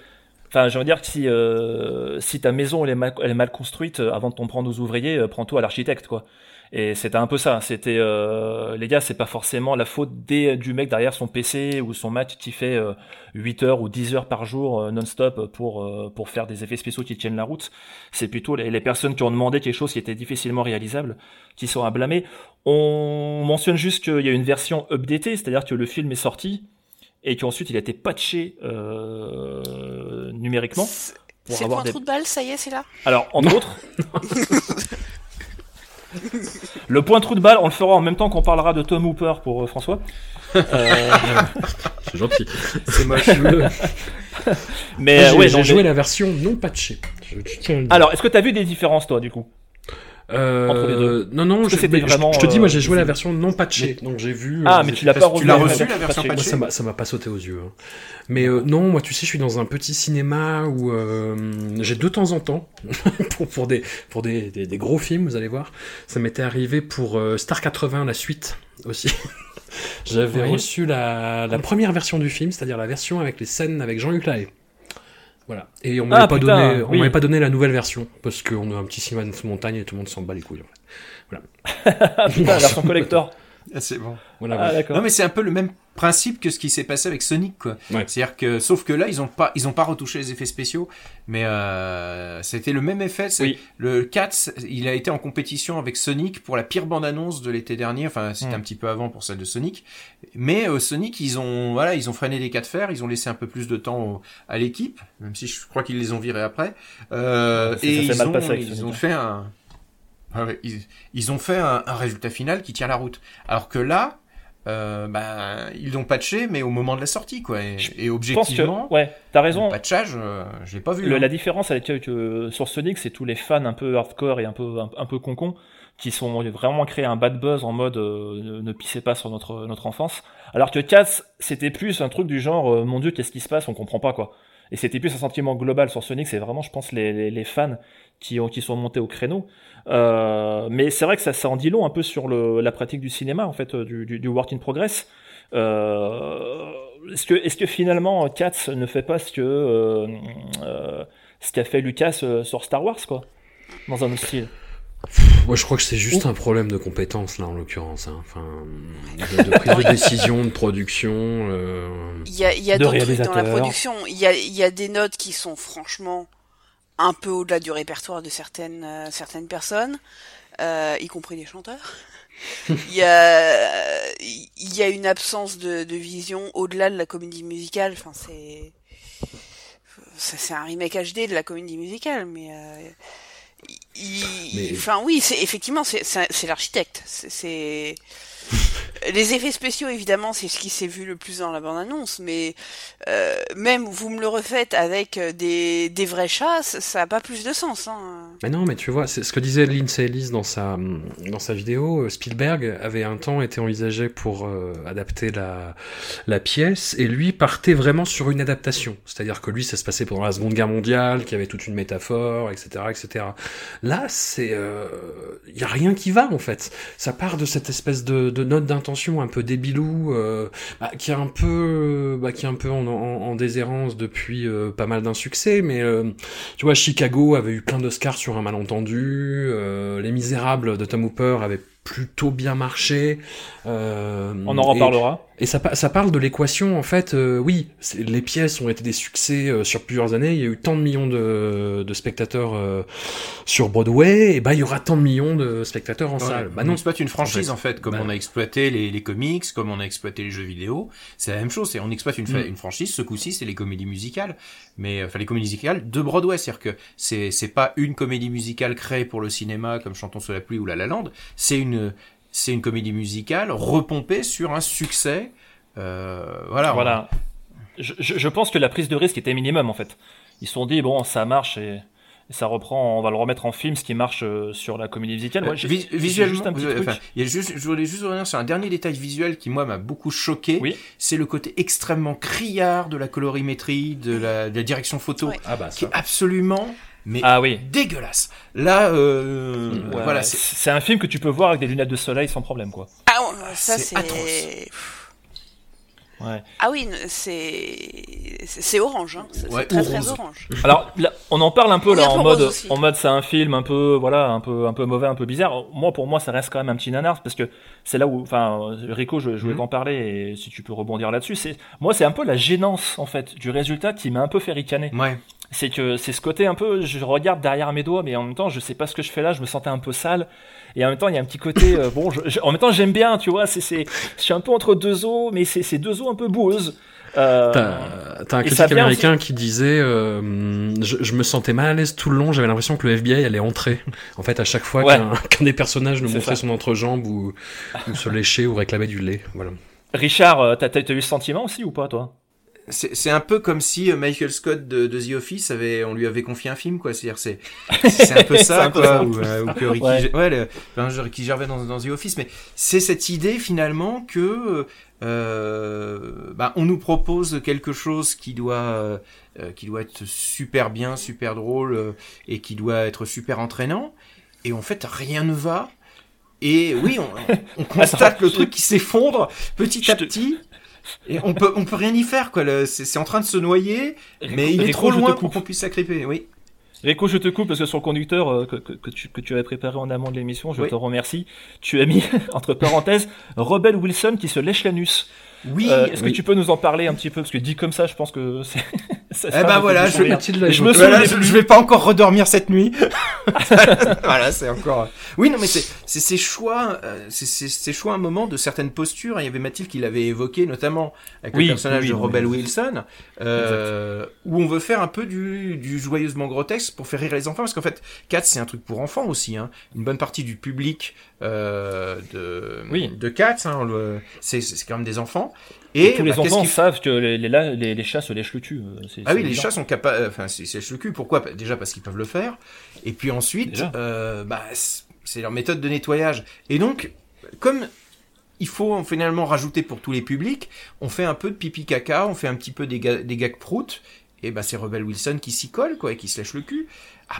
enfin je veux dire que si, euh, si ta maison elle est, mal, elle est mal construite, euh, avant de t'en prendre aux ouvriers, euh, prends-toi à l'architecte quoi. Et c'était un peu ça, c'était euh, les gars c'est pas forcément la faute des, du mec derrière son PC ou son Mac qui fait euh, 8 heures ou 10 heures par jour euh, non-stop pour, euh, pour faire des effets spéciaux qui tiennent la route. C'est plutôt les, les personnes qui ont demandé quelque chose qui était difficilement réalisable qui sont à blâmer. On mentionne juste qu'il y a une version updatée, c'est-à-dire que le film est sorti et qu'ensuite il a été patché euh, numériquement. C'est avoir point des... trou de balle, ça y est, c'est là? Alors, entre autres, [LAUGHS] le point trou de balle, on le fera en même temps qu'on parlera de Tom Hooper pour euh, François. Euh, [LAUGHS] C'est gentil. C'est moche. Mais euh, j'ai ouais, j'ai joué mais- la version non patchée. Je, le. Alors, est-ce que tu as vu des différences toi du coup? Euh, entre les deux. Non, non, je, mais je- vraiment, je te dis, moi j'ai euh, joué la version non patchée, donc j'ai vu. Ah, euh, mais tu l'as pas reçu la version patchée. Ça m'a, ça m'a pas sauté aux yeux. hein. Mais euh, non, moi, tu sais, je suis dans un petit cinéma où euh, j'ai de temps en temps, [LAUGHS] pour, pour, des, pour des, des, des gros films, vous allez voir, ça m'était arrivé pour Star 80, la suite aussi. [LAUGHS] J'avais Oui. reçu la, la première version du film, c'est-à-dire la version avec les scènes avec Jean-Luc Lahaye. Voilà. Et on m'avait Ah, pas putain, donné, on oui. m'avait pas donné la nouvelle version parce qu'on a un petit cinéma de montagne et tout le monde s'en bat les couilles. En fait. [LAUGHS] Ah putain, version [LAUGHS] collector. Ah, c'est bon. Voilà. Ah voilà. d'accord. Non mais c'est un peu le même principe que ce qui s'est passé avec Sonic quoi. Ouais. C'est-à-dire que sauf que là ils ont pas ils ont pas retouché les effets spéciaux mais euh, c'était le même effet Oui. le 4 il a été en compétition avec Sonic pour la pire bande-annonce de l'été dernier enfin c'était Mm. un petit peu avant pour celle de Sonic mais euh, Sonic ils ont voilà ils ont freiné les cas de fer ils ont laissé un peu plus de temps au- à l'équipe même si je crois qu'ils les ont virés après euh, et s'est ils mal ont, passé avec ils Sonic, ont fait un ah ouais, ils, ils ont fait un, un résultat final qui tient la route alors que là euh, bah, ils l'ont patché, mais au moment de la sortie, quoi. Et, et Je pense que, objectivement, ouais, t'as raison. le patchage, euh, je l'ai pas vu. Le- hein. la différence avec sur Sonic, c'est tous les fans un peu hardcore et un peu un, un peu concon qui sont vraiment créé un bad buzz en mode euh, ne, ne pissez pas sur notre notre enfance. Alors que Cats, c'était plus un truc du genre euh, mon dieu qu'est-ce qui se passe, on comprend pas quoi. Et c'était plus un sentiment global sur Sonic, c'est vraiment je pense les, les, les fans qui ont qui sont montés au créneau. Euh, mais c'est vrai que ça, ça en dit long un peu sur le, la pratique du cinéma en fait euh, du, du, du work in progress. Euh, est-ce que est-ce que finalement Cats ne fait pas ce que euh, euh, ce qu'a fait Lucas euh, sur Star Wars quoi dans un autre style? Moi, je crois que c'est juste un problème de compétence, là, en l'occurrence. hein. Enfin, de, de prise de [LAUGHS] décision, de production. euh, Il y a, il y a De d'autres trucs dans la réalisateur. production. Il y a, il y a des notes qui sont franchement un peu au-delà du répertoire de certaines, euh, certaines personnes, euh, y compris des chanteurs. [LAUGHS] Il y a, il y a une absence de, de vision au-delà de la comédie musicale. Enfin, c'est, ça, c'est un remake HD de la comédie musicale, mais, euh, il- Mais- enfin oui, c'est effectivement c'est c'est c'est l'architecte. C'est- C'est les effets spéciaux évidemment, c'est ce qui s'est vu le plus dans la bande annonce, mais euh, même vous me le refaites avec euh, des des vrais chats, ça ça a pas plus de sens. Hein. Mais non, mais tu vois, c'est ce que disait Lindsay Ellis dans sa, dans sa vidéo. euh, Spielberg avait un temps été envisagé pour euh, adapter la, la pièce, et lui partait vraiment sur une adaptation. C'est-à-dire que lui, ça se passait pendant la Seconde Guerre mondiale, qu'il y avait toute une métaphore, etc., etc. Là, c'est, il y a rien qui va en fait. Ça part de cette espèce de, de note d'intention un peu débilou, euh, bah, qui est un peu, bah, qui est un peu en, en, en déshérence depuis euh, pas mal d'insuccès, mais euh, tu vois, Chicago avait eu plein d'Oscars sur un malentendu. euh, Les Misérables de Tom Hooper avaient plutôt bien marché. Euh, On en reparlera. Et, et ça, pa- ça parle de l'équation, en fait, euh, oui, les pièces ont été des succès euh, sur plusieurs années, il y a eu tant de millions de, de spectateurs euh, sur Broadway, et bah il y aura tant de millions de spectateurs en Ouais, salle. Bah on non, exploite une franchise en en fait. comme Bah. on a exploité les, les comics, comme on a exploité les jeux vidéo. C'est la même chose. C'est on exploite une, Mm. une franchise. Ce coup-ci, c'est les comédies musicales, mais enfin les comédies musicales de Broadway. C'est-à-dire que c'est c'est pas une comédie musicale créée pour le cinéma comme Chantons sous la pluie ou La La. C'est une c'est une comédie musicale repompée sur un succès. Euh, voilà. Voilà. Je- je pense que la prise de risque était minimum en fait. Ils se sont dit bon ça marche et, et ça reprend, on va le remettre en film, ce qui marche euh, sur la comédie musicale. Moi, Euh, vis- visuellement, juste un petit vous- truc. enfin, y a juste, je voulais juste revenir sur un dernier détail visuel qui moi m'a beaucoup choqué. Oui. C'est le côté extrêmement criard de la colorimétrie, de la, de la direction photo, Ouais. Ah bah qui est absolument mais Ah oui. dégueulasse. Là, euh, Ouais, voilà, c'est un film que tu peux voir avec des lunettes de soleil sans problème quoi. Ah, ça c'est c'est. atroce. Ouais. Ah oui, c'est orange, hein. C'est Ouais, très ou très rose. orange. Alors là, on en parle un peu là un en peu mode, en mode c'est un film un peu voilà un peu un peu mauvais, un peu bizarre. Moi pour moi ça reste quand même un petit nanar parce que c'est là où enfin Rico je, je voulais Mhm. t'en parler et si tu peux rebondir là-dessus c'est moi c'est un peu la gênance en fait du résultat qui m'a un peu fait ricaner. ouais. C'est que c'est ce côté un peu je regarde derrière mes doigts mais en même temps je sais pas ce que je fais là, je me sentais un peu sale et en même temps il y a un petit côté euh, bon je- je- en même temps j'aime bien tu vois c'est c'est je suis un peu entre deux eaux mais c'est c'est deux eaux un peu boueuses. Euh, T'as t'as un critique américain qui disait euh, je, je me sentais mal à l'aise tout le long, j'avais l'impression que le FBI allait entrer. En fait, à chaque fois Ouais. qu'un qu'un des personnages nous montrait ça. son entrejambe ou, ou se léchait ou réclamait du lait. Voilà. Richard, euh, t'as t'as eu ce sentiment aussi ou pas toi? C'est c'est un peu comme si euh, Michael Scott de, de The Office avait, on lui avait confié un film, quoi. C'est-à-dire, c'est, c'est un peu [LAUGHS] ça, un quoi. Ou, euh, ou que Ricky, Ouais. Ouais, le, enfin, Ricky Gervais dans, dans The Office, mais c'est cette idée finalement que, euh, bah, on nous propose quelque chose qui doit, euh, euh, qui doit être super bien, super drôle euh, et qui doit être super entraînant, et en fait rien ne va. Et oui, on, on [LAUGHS] constate Attends, le truc qui s'effondre petit à petit. Et on peut, on peut rien y faire, quoi. C'est en train de se noyer, mais il est Rico, trop loin pour qu'on puisse s'agripper. Oui. Rico, je te coupe parce que sur le conducteur euh, que, que, que tu, que tu avais préparé en amont de l'émission, je Oui. te remercie. Tu as mis, [LAUGHS] entre parenthèses, Rebel Wilson qui se lèche l'anus. Oui. Euh, Est-ce oui. que tu peux nous en parler un petit peu? Parce que dit comme ça, je pense que [LAUGHS] c'est. ça Eh ben voilà, je- je me Voilà, je, vais pas encore redormir cette nuit. [LAUGHS] voilà, c'est encore. Oui, non, mais c'est c'est ces choix, euh, c'est ces choix un moment de certaines postures. Il y avait Mathilde qui l'avait évoqué, notamment avec Oui, le personnage oui, de Rebel oui. Wilson, euh, où on veut faire un peu du, du joyeusement grotesque pour faire rire les enfants, parce qu'en fait, Cats c'est un truc pour enfants aussi. Hein. Une bonne partie du public euh, de Oui. de Cats, hein, c'est quand même des enfants. Et Et, tous les bah, qu'est-ce enfants savent que les, les, les, les chats se lèchent le cul. euh, ah oui, les chats sont capables, enfin, c'est c'est le cul. Pourquoi? Déjà parce qu'ils peuvent le faire. Et puis ensuite, euh, bah, c'est- leur méthode de nettoyage. Et donc, comme il faut finalement rajouter pour tous les publics, on fait un peu de pipi caca, on fait un petit peu des, ga- des gags proutes. Et bah, c'est Rebel Wilson qui s'y colle, quoi, et qui se lèche le cul.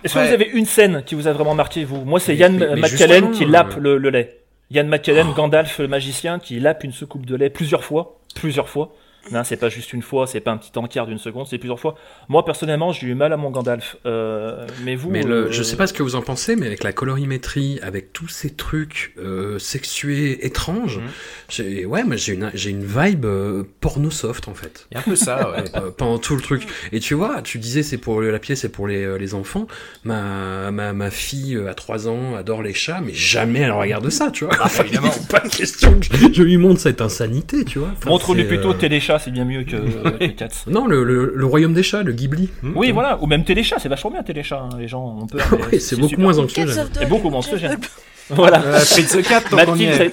Est-ce que vous avez une scène qui vous a vraiment marqué, vous? Moi, c'est Yann justement, qui lappe euh, le, le lait. Yann McKellen, Oh. Gandalf, le magicien, qui lappe une soucoupe de lait plusieurs fois. Plusieurs fois. Non, c'est pas juste une fois, c'est pas un petit encart d'une seconde, c'est plusieurs fois. Moi, personnellement, j'ai eu mal à mon Gandalf. Euh, mais vous. Mais le, euh, je sais pas ce que vous en pensez, mais avec la colorimétrie, avec tous ces trucs euh, sexués étranges, Mhm. j'ai ouais, mais j'ai une j'ai une vibe euh, porno soft en fait. Il y a un peu ça, ouais. [LAUGHS] Euh, pendant tout le truc. Et tu vois, tu disais c'est pour la pièce, c'est pour les, les enfants. Ma, ma, ma fille euh, à 3 ans adore les chats, mais jamais elle regarde ça, tu vois. évidemment. [LAUGHS] pas question que je, je lui montre cette insanité, tu vois. Enfin, Montre-lui plutôt euh, C'est bien mieux que, [LAUGHS] que Cats. Non, le, le, le royaume des chats, le Ghibli. Oui, voilà, ou même Téléchat, c'est vachement bien Téléchat. hein. Les gens ont peur. mais Ouais, c'est beaucoup moins the Et beaucoup moins anxiogène. [LAUGHS] Voilà. Euh, the Cat, tant qu'on y est. Mathilde,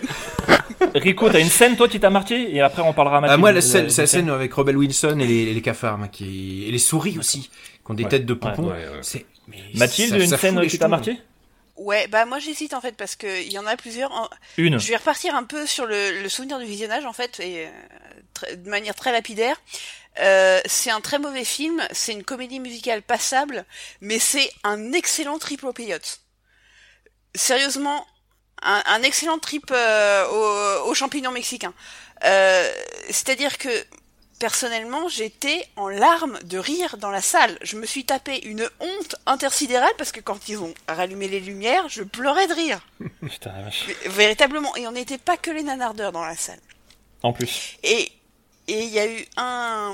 t'as- [LAUGHS] Rico, t'as une scène toi qui t'a marqué et après on parlera à Ah, Mathilde. moi, la scène, c'est la scène avec Rebel Wilson et les, les cafards, qui, et les souris aussi, qui ont des Ouais. têtes de poupons. Ouais, ouais. C'est- mais Mathilde, ça- une ça scène qui t'a marqué? Ouais, bah moi j'hésite en fait parce que il y en a plusieurs. En- Une. Je vais repartir un peu sur le, le souvenir du visionnage en fait, et euh, de manière très lapidaire. Euh, c'est un très mauvais film, c'est une comédie musicale passable, mais c'est un excellent trip au peyote. Sérieusement, un, un excellent trip euh, aux, aux champignons mexicains. Euh, C'est-à-dire que personnellement, j'étais en larmes de rire dans la salle. Je me suis tapé une honte intersidérale parce que quand ils ont rallumé les lumières, je pleurais de rire. [LAUGHS] Putain, la vache. Véritablement. Et on n'était pas que les nanardeurs dans la salle. En plus. Et et il y a eu un,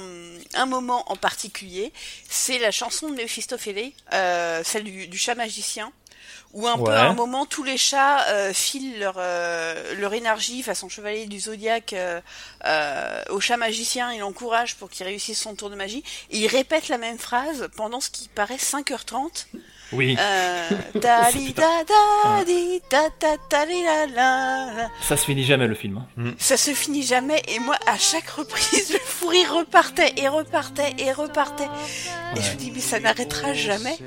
un moment en particulier, c'est la chanson de Méphistophélès, euh, celle du, du chat magicien, où un peu à un moment tous les chats euh, filent leur euh, leur énergie façon chevalier du zodiaque euh, euh, au chat magicien, il l'encourage pour qu'il réussisse son tour de magie, et il répète la même phrase pendant ce qui paraît 5h30. Oui. Ça se finit jamais le film. hein. Ça se finit jamais et moi à chaque reprise [LAUGHS] le fou rire repartait et repartait et repartait et je me dis mais ça n'arrêtera jamais.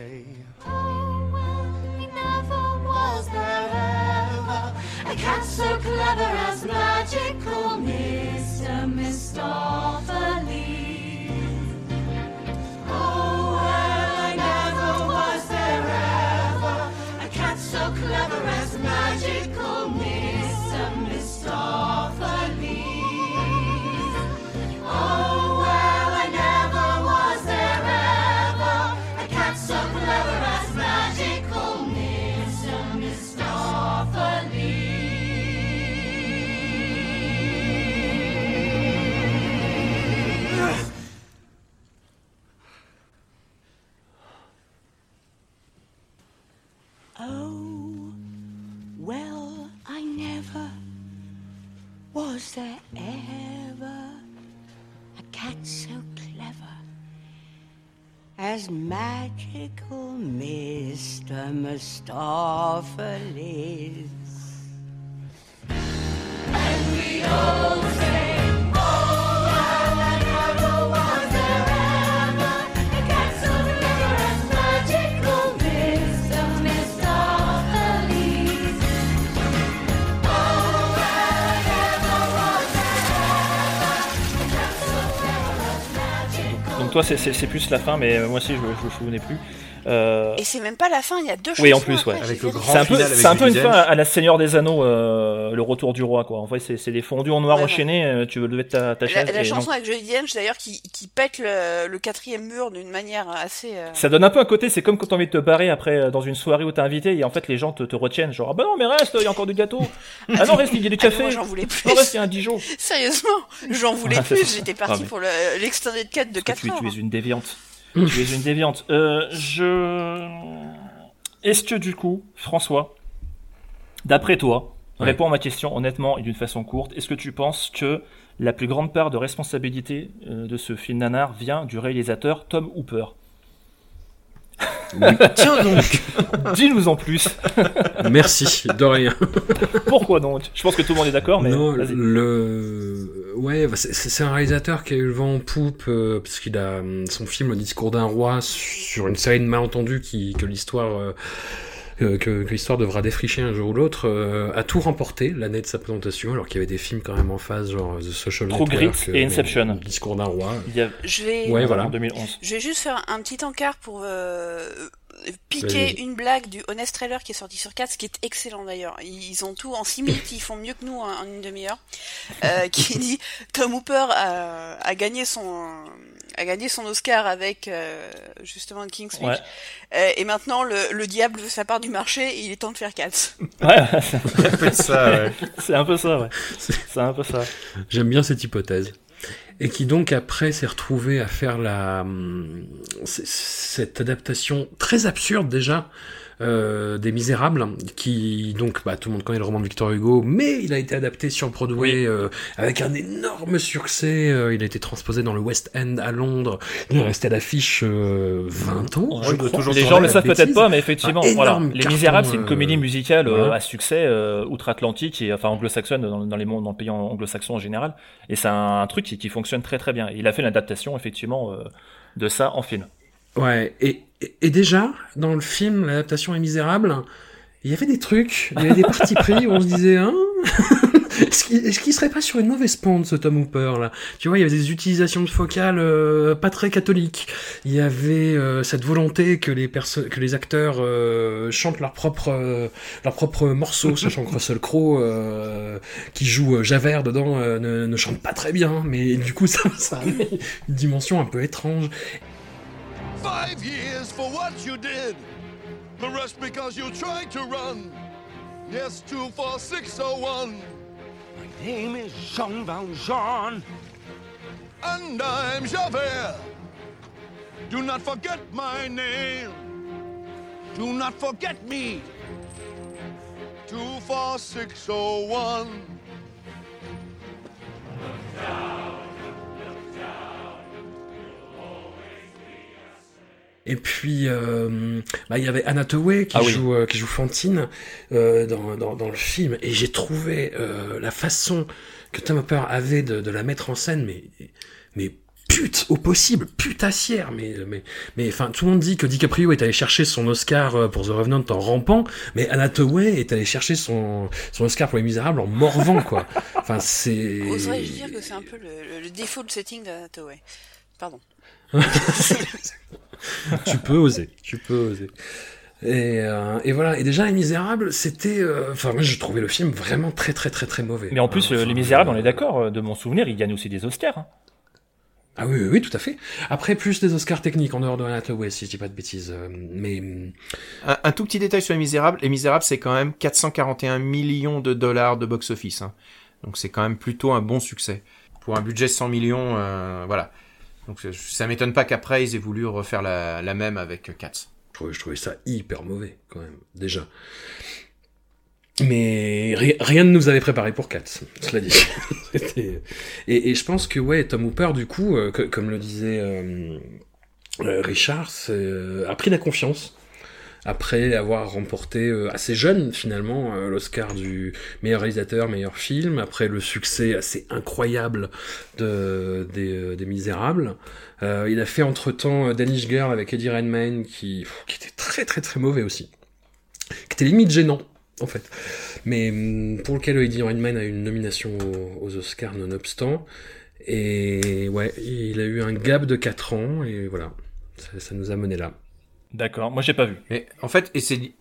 A cat so clever as magical Mr. Mistopheles. Magical was there ever a cat so clever as magical Mr. Mistopheles. And we all say, toi, c'est- plus la fin, mais moi aussi, je je me souvenais plus. Euh, Et c'est même pas la fin, il y a deux Oui, en plus, après, ouais. j'ai Avec le vérifié. grand C'est un peu, c'est un peu une fin à la Seigneur des Anneaux, euh, le retour du roi, quoi. En fait, c'est c'est des fondus en noir Ouais, enchaînés, euh, tu veux lever ta, ta La, chaise. la non. chanson avec Dench d'ailleurs qui, qui pète le, le quatrième mur d'une manière assez. euh, Ça donne un peu un côté, c'est comme quand t'as envie de te barrer après euh, dans une soirée où t'es invité et en fait les gens te, te retiennent, genre ah bah non mais reste, il y a encore du gâteau. Ah non reste, il y a du [LAUGHS] Ah, café. moi j'en voulais plus. Non reste, il y a un Dijon. [LAUGHS] Sérieusement, j'en voulais Ah, plus. J'étais Ah, parti mais- pour le- l'extended cut de Parce que 4 tu, heures. tu es une déviante. Tu es une déviante. Euh, je. Est-ce que du coup, François, d'après toi, Ouais. réponds à ma question honnêtement et d'une façon courte. Est-ce que tu penses que la plus grande part de responsabilité euh, de ce film nanar vient du réalisateur Tom Hooper? [LAUGHS] Tiens donc Dis-nous en plus. Merci, de rien. Pourquoi donc? Je pense que tout le monde est d'accord, mais non, vas-y. le ouais, bah, c'est- c'est c'est un réalisateur qui a eu le vent en poupe euh, parce qu'il a hum, son film Le Discours d'un roi sur une série de malentendus qui que l'histoire euh, que, que- que l'histoire devra défricher un jour ou l'autre euh, a tout remporté l'année de sa présentation alors qu'il y avait des films quand même en phase genre The Social True Network Grit euh, et Inception. Le Discours d'un roi. Il y a Je vais, Ouais, voilà. en 2011. je vais juste faire un petit encart pour euh, piquer une blague du Honest Trailer qui est sorti sur 4, ce qui est excellent d'ailleurs. Ils ont tout en 6 minutes, ils font mieux que nous en, en une demi-heure. Euh, [LAUGHS] qui dit Tom Hooper a, a gagné son a gagné son Oscar avec euh, justement King's Speech. Ouais. Euh, et maintenant le, le diable veut sa part du marché et il est temps de faire 4. [LAUGHS] Ouais, C'est un peu ça, ouais. [LAUGHS] c'est un peu ça, ouais. C'est un peu ça. J'aime bien cette hypothèse. Et qui donc après s'est retrouvé à faire la hum, cette adaptation très absurde déjà euh, des Misérables, qui donc bah, tout le monde connaît le roman de Victor Hugo, mais il a été adapté sur Broadway euh, avec un énorme succès. euh, il a été transposé dans le West End à Londres. Il est resté à l'affiche euh, 20 ans. je crois. toujours les gens le savent peut-être pas, mais effectivement, voilà. Les Misérables, c'est une euh, comédie musicale euh, à succès euh, outre-Atlantique et enfin anglo-saxonne dans, dans les mondes, dans le pays anglo-saxon en général. Et c'est un, truc qui, qui fonctionne très très bien. Il a fait l'adaptation effectivement euh, de ça en film. Ouais, et, et, déjà, dans le film, l'adaptation est misérable, il y avait des trucs, il y avait des partis pris où on se disait, hein [LAUGHS] Est-ce qu'il qu'il serait pas sur une mauvaise pente, ce Tom Hooper, là? Tu vois, il y avait des utilisations de focales euh, pas très catholiques. Il y avait euh, cette volonté que les que les acteurs euh, chantent leur propre euh, leur propre morceau, sachant que Russell Crowe, euh, qui joue euh, Javert dedans, ne, ne chante pas très bien. Mais du coup, [LAUGHS] ça, ça a une dimension un peu étrange. Five years for what you did. The rest because you tried to run. Yes, 24601. My name is Jean Valjean. And I'm Javert. Do not forget my name. Do not forget me. 24601. Et puis, euh, bah, il y avait Anna qui, Ah joue, euh, qui joue Fantine euh, dans, dans, dans le film. Et j'ai trouvé euh, la façon que Tom Hopper avait de, de la mettre en scène, mais, mais pute au possible, putassière. Mais, mais, mais enfin, tout le monde dit que DiCaprio est allé chercher son Oscar pour The Revenant en rampant, mais Anna Thaoué est allé chercher son, son Oscar pour Les Misérables en morvant, quoi. [LAUGHS] Enfin, c'est... Oserais-je dire que c'est un peu le, le- le défaut de setting d'Hathaway Pardon. [LAUGHS] tu peux oser, tu peux oser. Et, euh, et voilà. Et déjà, Les Misérables, c'était. euh, Enfin, moi, j'ai trouvé le film vraiment très, très, très, très mauvais. Mais en plus, Euh, euh, enfin, Les Misérables, on est d'accord, euh, de mon souvenir, ils gagnent aussi des Oscars. hein. Ah oui, oui, oui, tout à fait. Après, plus des Oscars techniques en dehors de Hathaway, si je dis pas de bêtises. euh, Mais Un, un tout petit détail sur Les Misérables. Les Misérables, c'est quand même 441 millions de dollars de box-office. hein. Donc c'est quand même plutôt un bon succès. Pour un budget de 100 millions, euh, voilà. Donc ça- ça m'étonne pas qu'après, ils aient voulu refaire la, la même avec je trouvais, je trouvais ça hyper mauvais, quand même, déjà. Mais ri- rien ne nous avait préparé pour 4, cela dit. [LAUGHS] Et, et je pense que, ouais, Tom Hooper, du coup, euh, que- comme le disait euh, euh, Richard, euh, a pris la confiance après avoir remporté euh, assez jeune finalement euh, l'Oscar du meilleur réalisateur, meilleur film, après le succès assez incroyable de, des, euh, des Misérables. Euh, il a fait entre-temps Danish Girl avec Eddie Redmayne qui, qui était très très très mauvais aussi, qui était limite gênant en fait, mais hum, pour lequel Eddie Redmayne a eu une nomination aux, aux Oscars nonobstant. Et ouais, il a eu un gap de 4 ans et voilà, ça, ça nous a mené là. D'accord, moi j'ai pas vu. Mais en fait, et c'est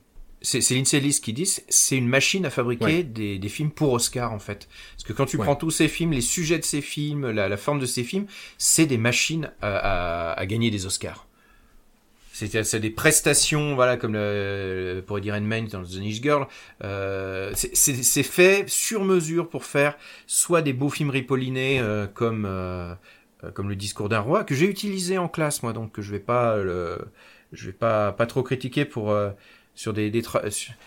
c'est Lindsay Ellis qui dit, c'est une machine à fabriquer Ouais. des, des films pour Oscar en fait. Parce que quand tu Ouais. prends tous ces films, les sujets de ces films, la, la forme de ces films, c'est des machines à, à, à gagner des Oscars. C'est des prestations, voilà, comme le, pour Eddie Redmayne dans The Niche Girl. Euh, c'est- fait sur mesure pour faire soit des beaux films ripollinés euh, comme euh, euh, comme le discours d'un roi que j'ai utilisé en classe moi, donc que je vais pas le je vais pas pas trop critiquer pour euh, sur des, des tra-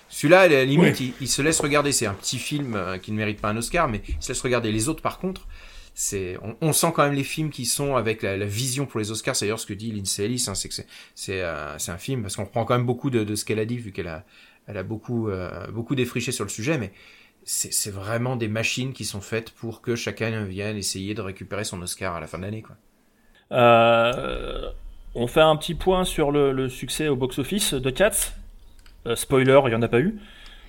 celui-là à la limite il, il se laisse regarder. C'est un petit film euh, qui ne mérite pas un Oscar mais il se laisse regarder. Les autres par contre c'est on, on sent quand même les films qui sont avec la, la vision pour les Oscars. C'est d'ailleurs ce que dit Lindsay Ellis hein, c'est que c'est c'est euh, c'est un film parce qu'on prend quand même beaucoup de, de ce qu'elle a dit vu qu'elle a elle a beaucoup euh, beaucoup défriché sur le sujet mais c'est c'est vraiment des machines qui sont faites pour que chacun vienne essayer de récupérer son Oscar à la fin de l'année quoi. Euh, on fait un petit point sur le, le succès au box-office de Cats. Euh, spoiler, il n'y en a pas eu.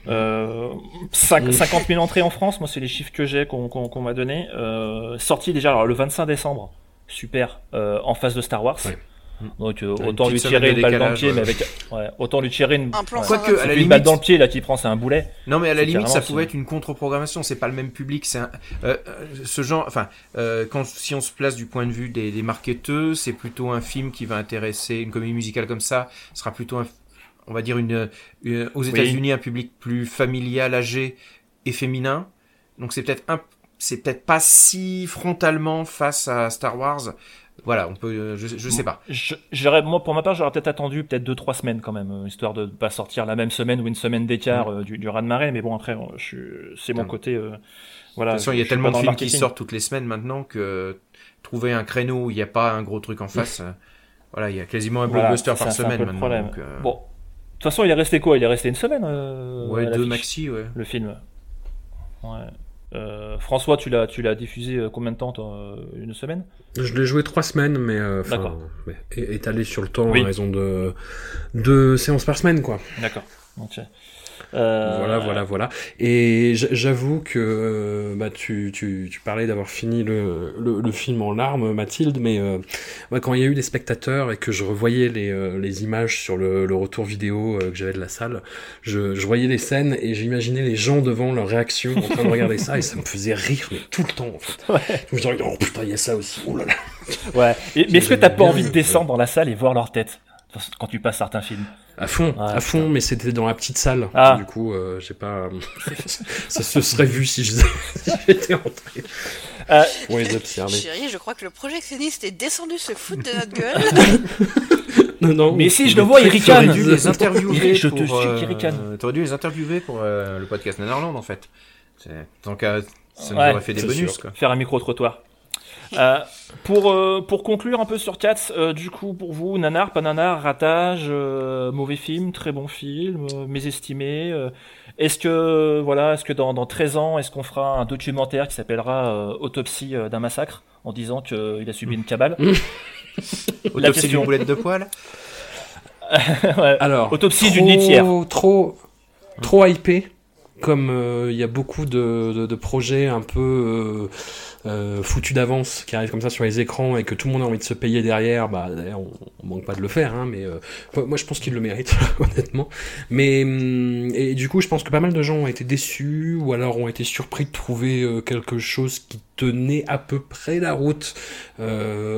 Euh, cinq- 50 000 entrées en France, moi c'est les chiffres que j'ai qu'on m'a donné. Euh, sorti déjà alors, le 25 décembre, super, euh, en face de Star Wars. Ouais. Donc euh, autant lui tirer une balle dans le pied, ouais. mais avec ouais, autant lui tirer une, Un plan Quoique, rate. à la une limite, balle dans le pied là qui prend, c'est un boulet. Non, mais à la limite, ça pouvait être une contre-programmation. C'est pas le même public. C'est un, euh, euh, ce genre. Enfin, euh, quand si on se place du point de vue des, des marketeurs, c'est plutôt un film qui va intéresser une comédie musicale comme ça. Sera plutôt, un, on va dire une, une- aux États-Unis un public plus familial, âgé et féminin. Donc c'est peut-être un, c'est peut-être pas si frontalement face à Star Wars. Voilà, on peut, euh, je, je sais pas. Je- J'aurais, moi, pour ma part, j'aurais peut-être attendu peut-être deux trois semaines quand même, euh, histoire de ne pas sortir la même semaine ou une semaine d'écart euh, du, du raz de marée. Mais bon, après, c'est mon Non. côté. euh, voilà. De toute façon, il y a tellement de films qui sortent toutes les semaines maintenant que trouver un créneau où il n'y a pas un gros truc en face, euh, voilà, il y a quasiment un blockbuster par ça, semaine maintenant. problème. donc, euh, Bon, de toute façon, il est resté quoi? Il est resté une semaine. euh, ouais, deux maxi, ouais. Le film. Ouais. Euh, François, tu l'as, tu l'as diffusé euh, combien de temps toi, euh, Une semaine? Je l'ai joué trois semaines, mais, euh, mais étalé sur le temps Oui. en raison de deux séances par semaine, quoi. D'accord. Euh, Voilà, voilà, voilà. Et j'avoue que euh, bah, tu, tu, tu parlais d'avoir fini le, le, le film en larmes, Mathilde, mais euh, moi, quand il y a eu des spectateurs et que je revoyais les, euh, les images sur le, le retour vidéo que j'avais de la salle, je, je voyais les scènes et j'imaginais les gens devant leur réaction en train de regarder ça et ça me faisait rire, mais tout le temps en fait. Je me disais, oh putain, il y a ça aussi, oh là là. Ouais. Et- mais est-ce que t'as pas envie de descendre dans la salle et voir leur tête quand tu passes certains films? À fond, Ouais, à fond, mais c'était dans la petite salle. Ah. Du coup, euh, j'ai pas. [LAUGHS] ça se serait vu si [LAUGHS] j'étais entré. Euh, Pour les observer. Chérie, je crois que le projectionniste est descendu se foutre de notre gueule. [LAUGHS] Non, non. Mais si, je le vois, il ricane. T'aurais dû les interviewer Je te pour, jure euh, qu'il ricane. T'aurais dû les interviewer pour euh, le podcast Nanarland en fait. Tant qu'à ça nous Ouais, aurait fait des bonus sûr. quoi. faire un micro-trottoir. Euh, pour, euh, pour conclure un peu sur Cats, euh, du coup, pour vous, nanar, pas nanar, ratage, euh, mauvais film, très bon film, euh, mésestimé. euh, est-ce que, voilà, est-ce que dans, dans 13 ans, est-ce qu'on fera un documentaire qui s'appellera euh, Autopsie euh, d'un massacre en disant qu'il a subi une cabale? [LAUGHS] Autopsie question. d'une boulette de poil. [LAUGHS] Ouais. Alors, Autopsie d'une litière. Trop, trop hypé. Comme euh, il y a beaucoup de, de, de projets un peu euh, euh, foutus d'avance qui arrivent comme ça sur les écrans et que tout le monde a envie de se payer derrière, bah d'ailleurs on, on manque pas de le faire, hein, mais euh, moi je pense qu'il le mérite [LAUGHS] honnêtement. Mais hum, et du coup je pense que pas mal de gens ont été déçus ou alors ont été surpris de trouver euh, quelque chose qui tenait à peu près la route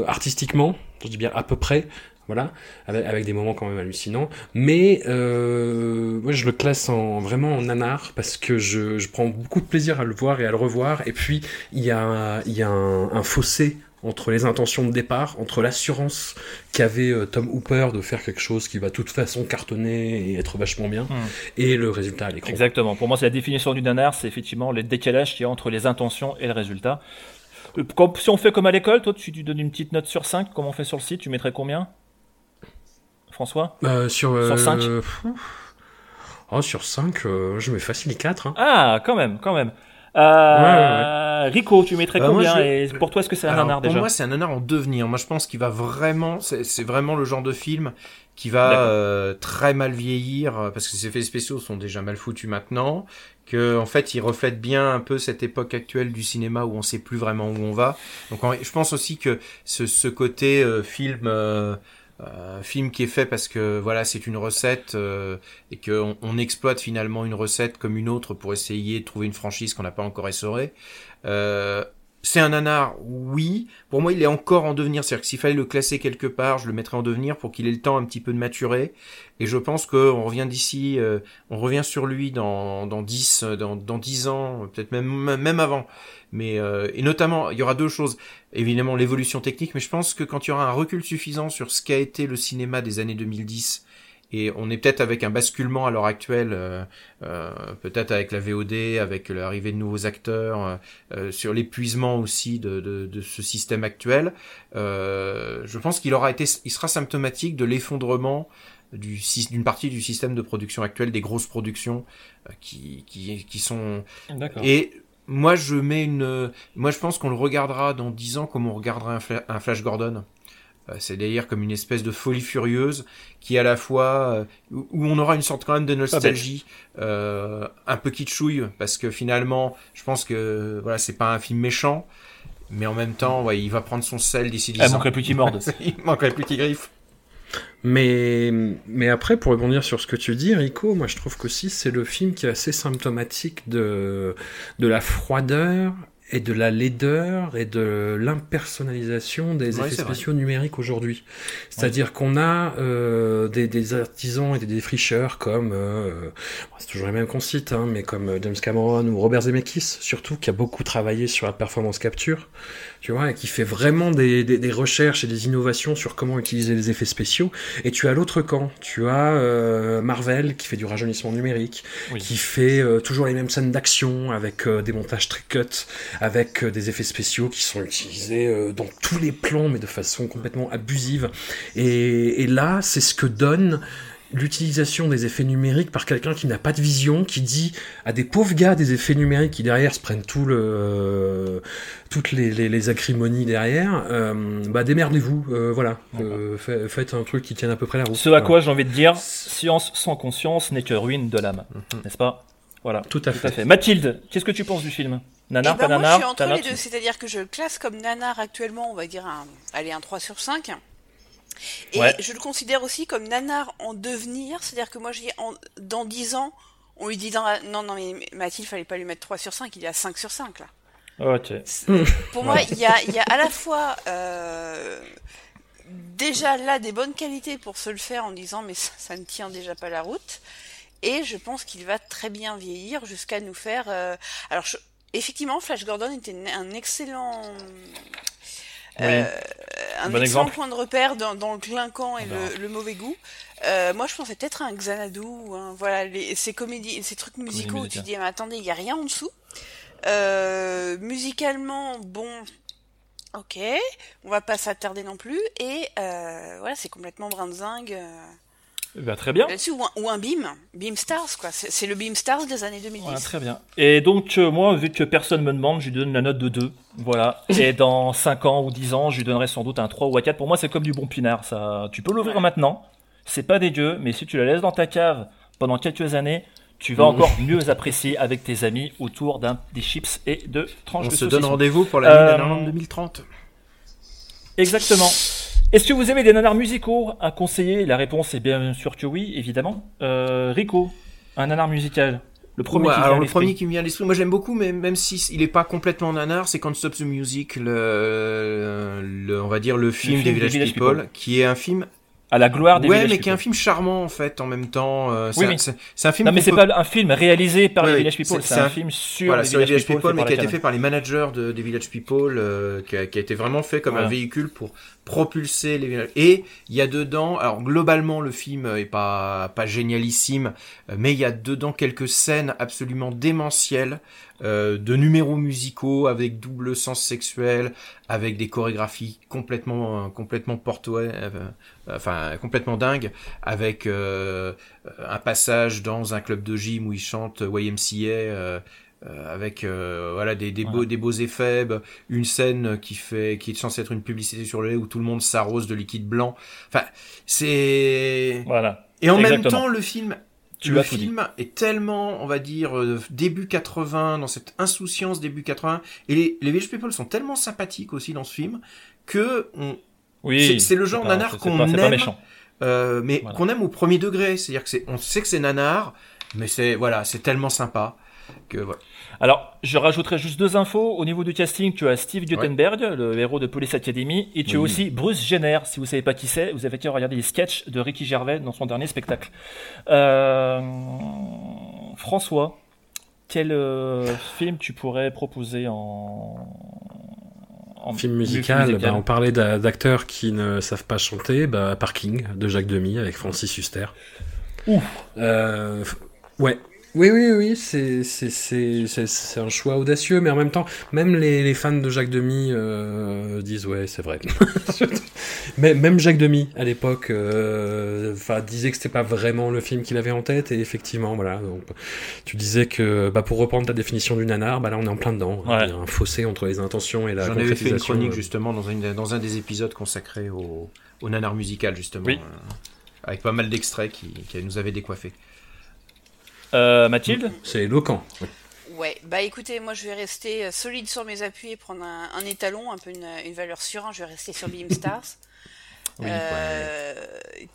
artistiquement. Je dis bien à peu près. Voilà, avec, avec des moments quand même hallucinants. Mais euh, moi, je le classe en vraiment en nanar parce que je, je prends beaucoup de plaisir à le voir et à le revoir. Et puis, il y a, il y a un, un fossé entre les intentions de départ, entre l'assurance qu'avait euh, Tom Hooper de faire quelque chose qui va de toute façon cartonner et être vachement bien, Hmm. et le résultat à l'écran. Exactement. Pour moi, c'est la définition du nanar, c'est effectivement le décalage qu'il y a entre les intentions et le résultat. Euh, si on fait comme à l'école, toi, tu, tu donnes une petite note sur 5, comme on fait sur le site, tu mettrais combien? François Euh, sur, Sur euh, cinq pff, Oh, sur 5, je mets facile 4. Hein. Ah, quand même, quand même. Euh, Rico, tu mettrais Bah, moi, combien je- Et pour toi, est-ce que c'est un Alors, nanar pour déjà moi, c'est un nanar en devenir. Moi, je pense qu'il va vraiment, c'est c'est vraiment le genre de film qui va euh, très mal vieillir euh, parce que ses effets spéciaux sont déjà mal foutus maintenant. Que en fait, il reflète bien un peu cette époque actuelle du cinéma où on sait plus vraiment où on va. Donc, en- je pense aussi que ce, ce côté euh, film. Euh, film qui est fait parce que voilà c'est une recette euh, et qu'on on exploite finalement une recette comme une autre pour essayer de trouver une franchise qu'on n'a pas encore essorée. Euh, c'est un nanar, oui. Pour moi, il est encore en devenir. C'est-à-dire que s'il fallait le classer quelque part, je le mettrais en devenir pour qu'il ait le temps un petit peu de maturer. Et je pense qu'on revient d'ici, euh, on revient sur lui dans, dans 10, euh, dans, dans 10 ans, peut-être même, même avant. Mais, euh, et notamment, il y aura deux choses. Évidemment, l'évolution technique, mais je pense que quand il y aura un recul suffisant sur ce qu'a été le cinéma des années 2010, et on est peut-être avec un basculement à l'heure actuelle, euh, euh, peut-être avec la VOD, avec l'arrivée de nouveaux acteurs, euh, euh, sur l'épuisement aussi de, de, de ce système actuel. Euh, je pense qu'il aura été, il sera symptomatique de l'effondrement du d'une partie du système de production actuel, des grosses productions euh, qui, qui, qui sont D'accord. et moi, je mets une. Moi, je pense qu'on le regardera dans 10 ans comme on regardera un Flash Gordon. Euh, C'est d'ailleurs comme une espèce de folie furieuse qui, à la fois, euh, où on aura une sorte quand même de nostalgie, euh, un peu kitschouille, parce que finalement, je pense que voilà, c'est pas un film méchant, mais en même temps, ouais, il va prendre son sel d'ici 10 Ah, ans. manquerait plus qu'il morde. [LAUGHS] il manquerait plus qu'il griffe. Mais, mais après, pour rebondir sur ce que tu dis, Rico, moi je trouve qu'aussi c'est le film qui est assez symptomatique de, de la froideur et de la laideur et de l'impersonnalisation des Ouais, effets vrai. spéciaux numériques aujourd'hui. C'est-à-dire qu'on a euh, des, des artisans et des défricheurs comme, euh, c'est toujours les mêmes qu'on cite, hein, mais comme James Cameron ou Robert Zemeckis, surtout, qui a beaucoup travaillé sur la performance capture, tu vois, et qui fait vraiment des, des, des recherches et des innovations sur comment utiliser les effets spéciaux. Et tu as l'autre camp, tu as euh, Marvel qui fait du rajeunissement numérique, Oui. qui fait euh, toujours les mêmes scènes d'action avec euh, des montages trick-cut, avec euh, des effets spéciaux qui sont utilisés euh, dans tous les plans, mais de façon complètement abusive. Et, et là, c'est ce que donne l'utilisation des effets numériques par quelqu'un qui n'a pas de vision, qui dit à des pauvres gars des effets numériques qui derrière se prennent tout le, toutes les, les, les acrimonies derrière, euh, bah démerdez-vous, euh, voilà, euh, fa- faites un truc qui tienne à peu près la route. Ce à quoi j'ai envie de dire, science sans conscience n'est que ruine de l'âme, n'est-ce pas? Voilà. Tout à fait. Mathilde, qu'est-ce que tu penses du film? Nanar, Eh ben, pas moi, nanar je suis entre les deux, c'est-à-dire que je le classe comme nanar actuellement, on va dire un, allez, un 3 sur 5. Et Ouais. je le considère aussi comme nanar en devenir, c'est-à-dire que moi, j'ai en, dans 10 ans, on lui dit dans la- non, non, mais Mathilde, fallait pas lui mettre 3 sur 5, il est à 5 sur 5, là. Ok. Pour moi, il y a, il y a à la fois euh, déjà là des bonnes qualités pour se le faire en disant mais ça, ça ne tient déjà pas la route. Et je pense qu'il va très bien vieillir jusqu'à nous faire. euh, Alors je- effectivement, Flash Gordon était un excellent. euh, un Bon excellent exemple. point de repère dans, dans le clinquant et le, le mauvais goût. Euh, moi, je pensais peut-être à un Xanadu, un- voilà, les, ces comédies, ces trucs musicaux où tu dis, mais attendez, il y a rien en dessous. Euh, musicalement, bon, ok, on va pas s'attarder non plus. Et euh, voilà, c'est complètement brinzingue euh, Bah, très bien. là-dessus. Ou un, ou un Beam, Beam Stars, quoi. C'est c'est le Beam Stars des années 2010. Voilà, très bien. Et donc, euh, moi, vu que personne me demande, je lui donne la note de 2. Voilà. [LAUGHS] Et dans 5 ans ou 10 ans, je lui donnerai sans doute un 3 ou un 4. Pour moi, c'est comme du bon pinard. Ça. Tu peux l'ouvrir maintenant. C'est pas dégueu, mais si tu la laisses dans ta cave pendant quelques années, tu vas Mm. encore mieux apprécier avec tes amis autour d'un des chips et de tranches On de se saucisson. donne rendez-vous pour la Euh, d'Anarland 2030. Exactement. Est-ce que vous avez des nanars musicaux à conseiller? La réponse est bien sûr que oui, évidemment. Euh, Rico, un nanar musical. Le premier Ouais, qui alors le l'esprit. premier qui me vient à l'esprit, moi j'aime beaucoup, mais même si il est pas complètement nanar, c'est Can't Stop the Music, le, le- on va dire le film, film des des Village, Village People, People. qui est un film À la gloire des ouais, Village mais qui est un film charmant en fait en même temps. euh, Oui, c'est un film. Non, mais c'est peut- pas un film réalisé par Ouais, les Village People, c'est un, film sur voilà, les sur les Village Village People, mais qui a été fait par les managers de, des Village People, euh, qui, a, qui a été vraiment fait comme Voilà. un véhicule pour propulser les villages. Et il y a dedans, alors globalement le film est pas pas génialissime, mais il y a dedans quelques scènes absolument démentielles euh, de numéros musicaux avec double sens sexuel, avec des chorégraphies complètement complètement euh, enfin complètement dingues, avec euh, un passage dans un club de gym où ils chantent YMCA. euh, euh, avec euh, voilà des, des beaux des beaux effets bah, une scène qui fait qui est censée être une publicité sur le lait où tout le monde s'arrose de liquide blanc enfin c'est Voilà. et en même temps le film Tu le as tout dit. film est tellement on va dire euh, début 80 dans cette insouciance début 80 et les les Village People sont tellement sympathiques aussi dans ce film que on Oui, c'est- le genre nanar qu'on aime euh, mais Voilà. qu'on aime au premier degré c'est-à-dire que c'est on sait que c'est nanar mais c'est voilà c'est tellement sympa que voilà Alors, je rajouterai juste deux infos. Au niveau du casting, tu as Steve Guttenberg, le héros de Police Academy, et tu as aussi Bruce Jenner. Si vous savez pas qui c'est, vous avez qu'à regarder les sketchs de Ricky Gervais dans son dernier spectacle. Euh, François, quel euh, film tu pourrais proposer en, en Film musical, bah, on parlait d'a- d'acteurs qui ne savent pas chanter, bah, Parking de Jacques Demy avec Francis Huster. Ouf. Euh, ouais. Oui, oui, oui, c'est c'est- c'est c'est- c'est un choix audacieux, mais en même temps, même les, les fans de Jacques Demy euh, disent ouais, c'est vrai. [LAUGHS] mais même Jacques Demy à l'époque, euh, disait que c'était pas vraiment le film qu'il avait en tête, et effectivement, voilà. Donc, tu disais que, bah, pour reprendre ta définition du nanar, bah là, on est en plein dedans. Ouais. Il y a un fossé entre les intentions et la J'en avais fait une concrétisation. chronique justement dans un, dans un des épisodes consacrés au, au nanar musical justement, Oui. euh, avec pas mal d'extraits qui, qui nous avaient décoiffés. Euh, Mathilde C'est éloquent. Ouais, bah écoutez, moi je vais rester euh, solide sur mes appuis et prendre un, un étalon, un peu une, une valeur sûre. hein. Je vais rester sur Beam Stars, [LAUGHS] Oui, euh,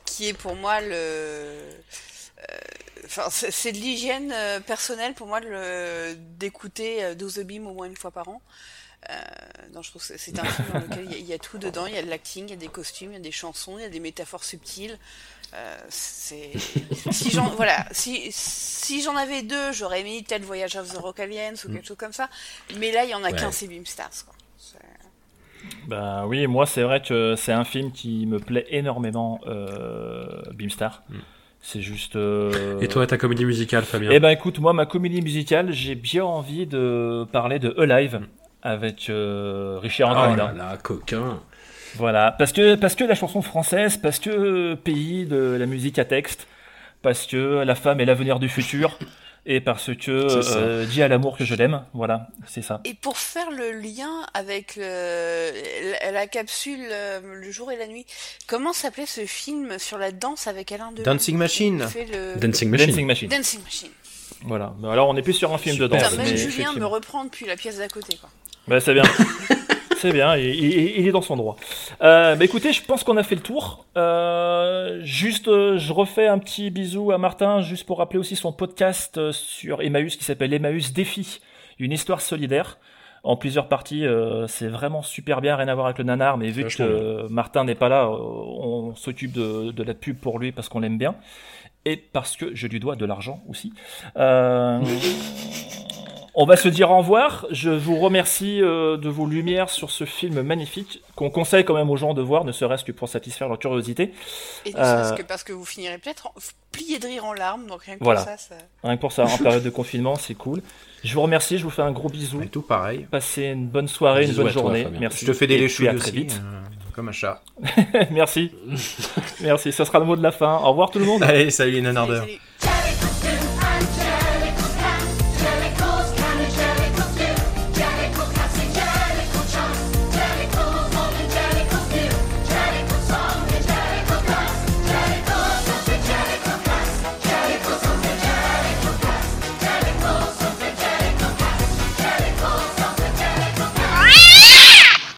qui est pour moi le. Enfin, c'est c'est de l'hygiène personnelle pour moi d'écouter Do the Beam au moins une fois par an. Euh, non, je trouve que c'est- un film dans lequel il y, y a tout dedans. Il y a de l'acting, il y a des costumes, il y a des chansons, il y a des métaphores subtiles. Euh, c'est si j'en [LAUGHS] voilà si si j'en avais deux j'aurais mis tel Voyage of the Rock Aliens ou quelque chose comme ça mais là il y en a Ouais. qu'un c'est Beam Stars quoi. Bah oui, moi c'est vrai que c'est un film qui me plaît énormément, euh, Beamstar. C'est juste. euh, Et toi, ta comédie musicale, Fabien Eh ben écoute, moi ma comédie musicale, j'ai bien envie de parler de Alive avec euh, Richard Oh Antonina. là là, coquin. Voilà, parce que parce que la chanson française, parce que pays de la musique à texte. parce que la femme est l'avenir du futur et parce que euh, dis à l'amour que je l'aime. Voilà, c'est ça. Et pour faire le lien avec euh, la, la capsule euh, Le jour et la nuit, comment s'appelait ce film sur la danse avec Alain Delon Dancing Machine. Le- Dancing Machine. Dancing Machine. Dancing Machine. Voilà. Mais Alors on est plus sur un film de danse. Putain, même mais Julien me reprend depuis la pièce d'à côté. Quoi. Bah, c'est bien. [LAUGHS] c'est bien, il, il- il est dans son droit. Euh, bah, écoutez, je pense qu'on a fait le tour. Euh, juste, euh, je refais un petit bisou à Martin, juste pour rappeler aussi son podcast sur Emmaüs qui s'appelle Emmaüs Défi, une histoire solidaire. En plusieurs parties, c'est vraiment super bien, rien à voir avec le nanar, mais vu que Martin n'est pas là, on s'occupe de, de la pub pour lui parce qu'on l'aime bien. Et parce que je lui dois de l'argent aussi. Euh, [LAUGHS] on va se dire au revoir. Je vous remercie euh, de vos lumières sur ce film magnifique qu'on conseille quand même aux gens de voir, ne serait-ce que pour satisfaire leur curiosité. Et ne Euh, serait-ce que parce que vous finirez peut-être en- plié de rire en larmes, donc rien que Voilà. pour ça, ça... Rien que pour ça, en période de confinement, c'est cool. Je vous remercie, je vous fais un gros bisou. tout pareil. Passez une bonne soirée, une bonne toi, journée. Merci. Je te fais des Et léchouilles à très vite. euh, comme un chat. [LAUGHS] Merci. Merci, ça sera le mot de la fin. Au revoir tout le monde. Allez, salut les nanardeurs. Salut.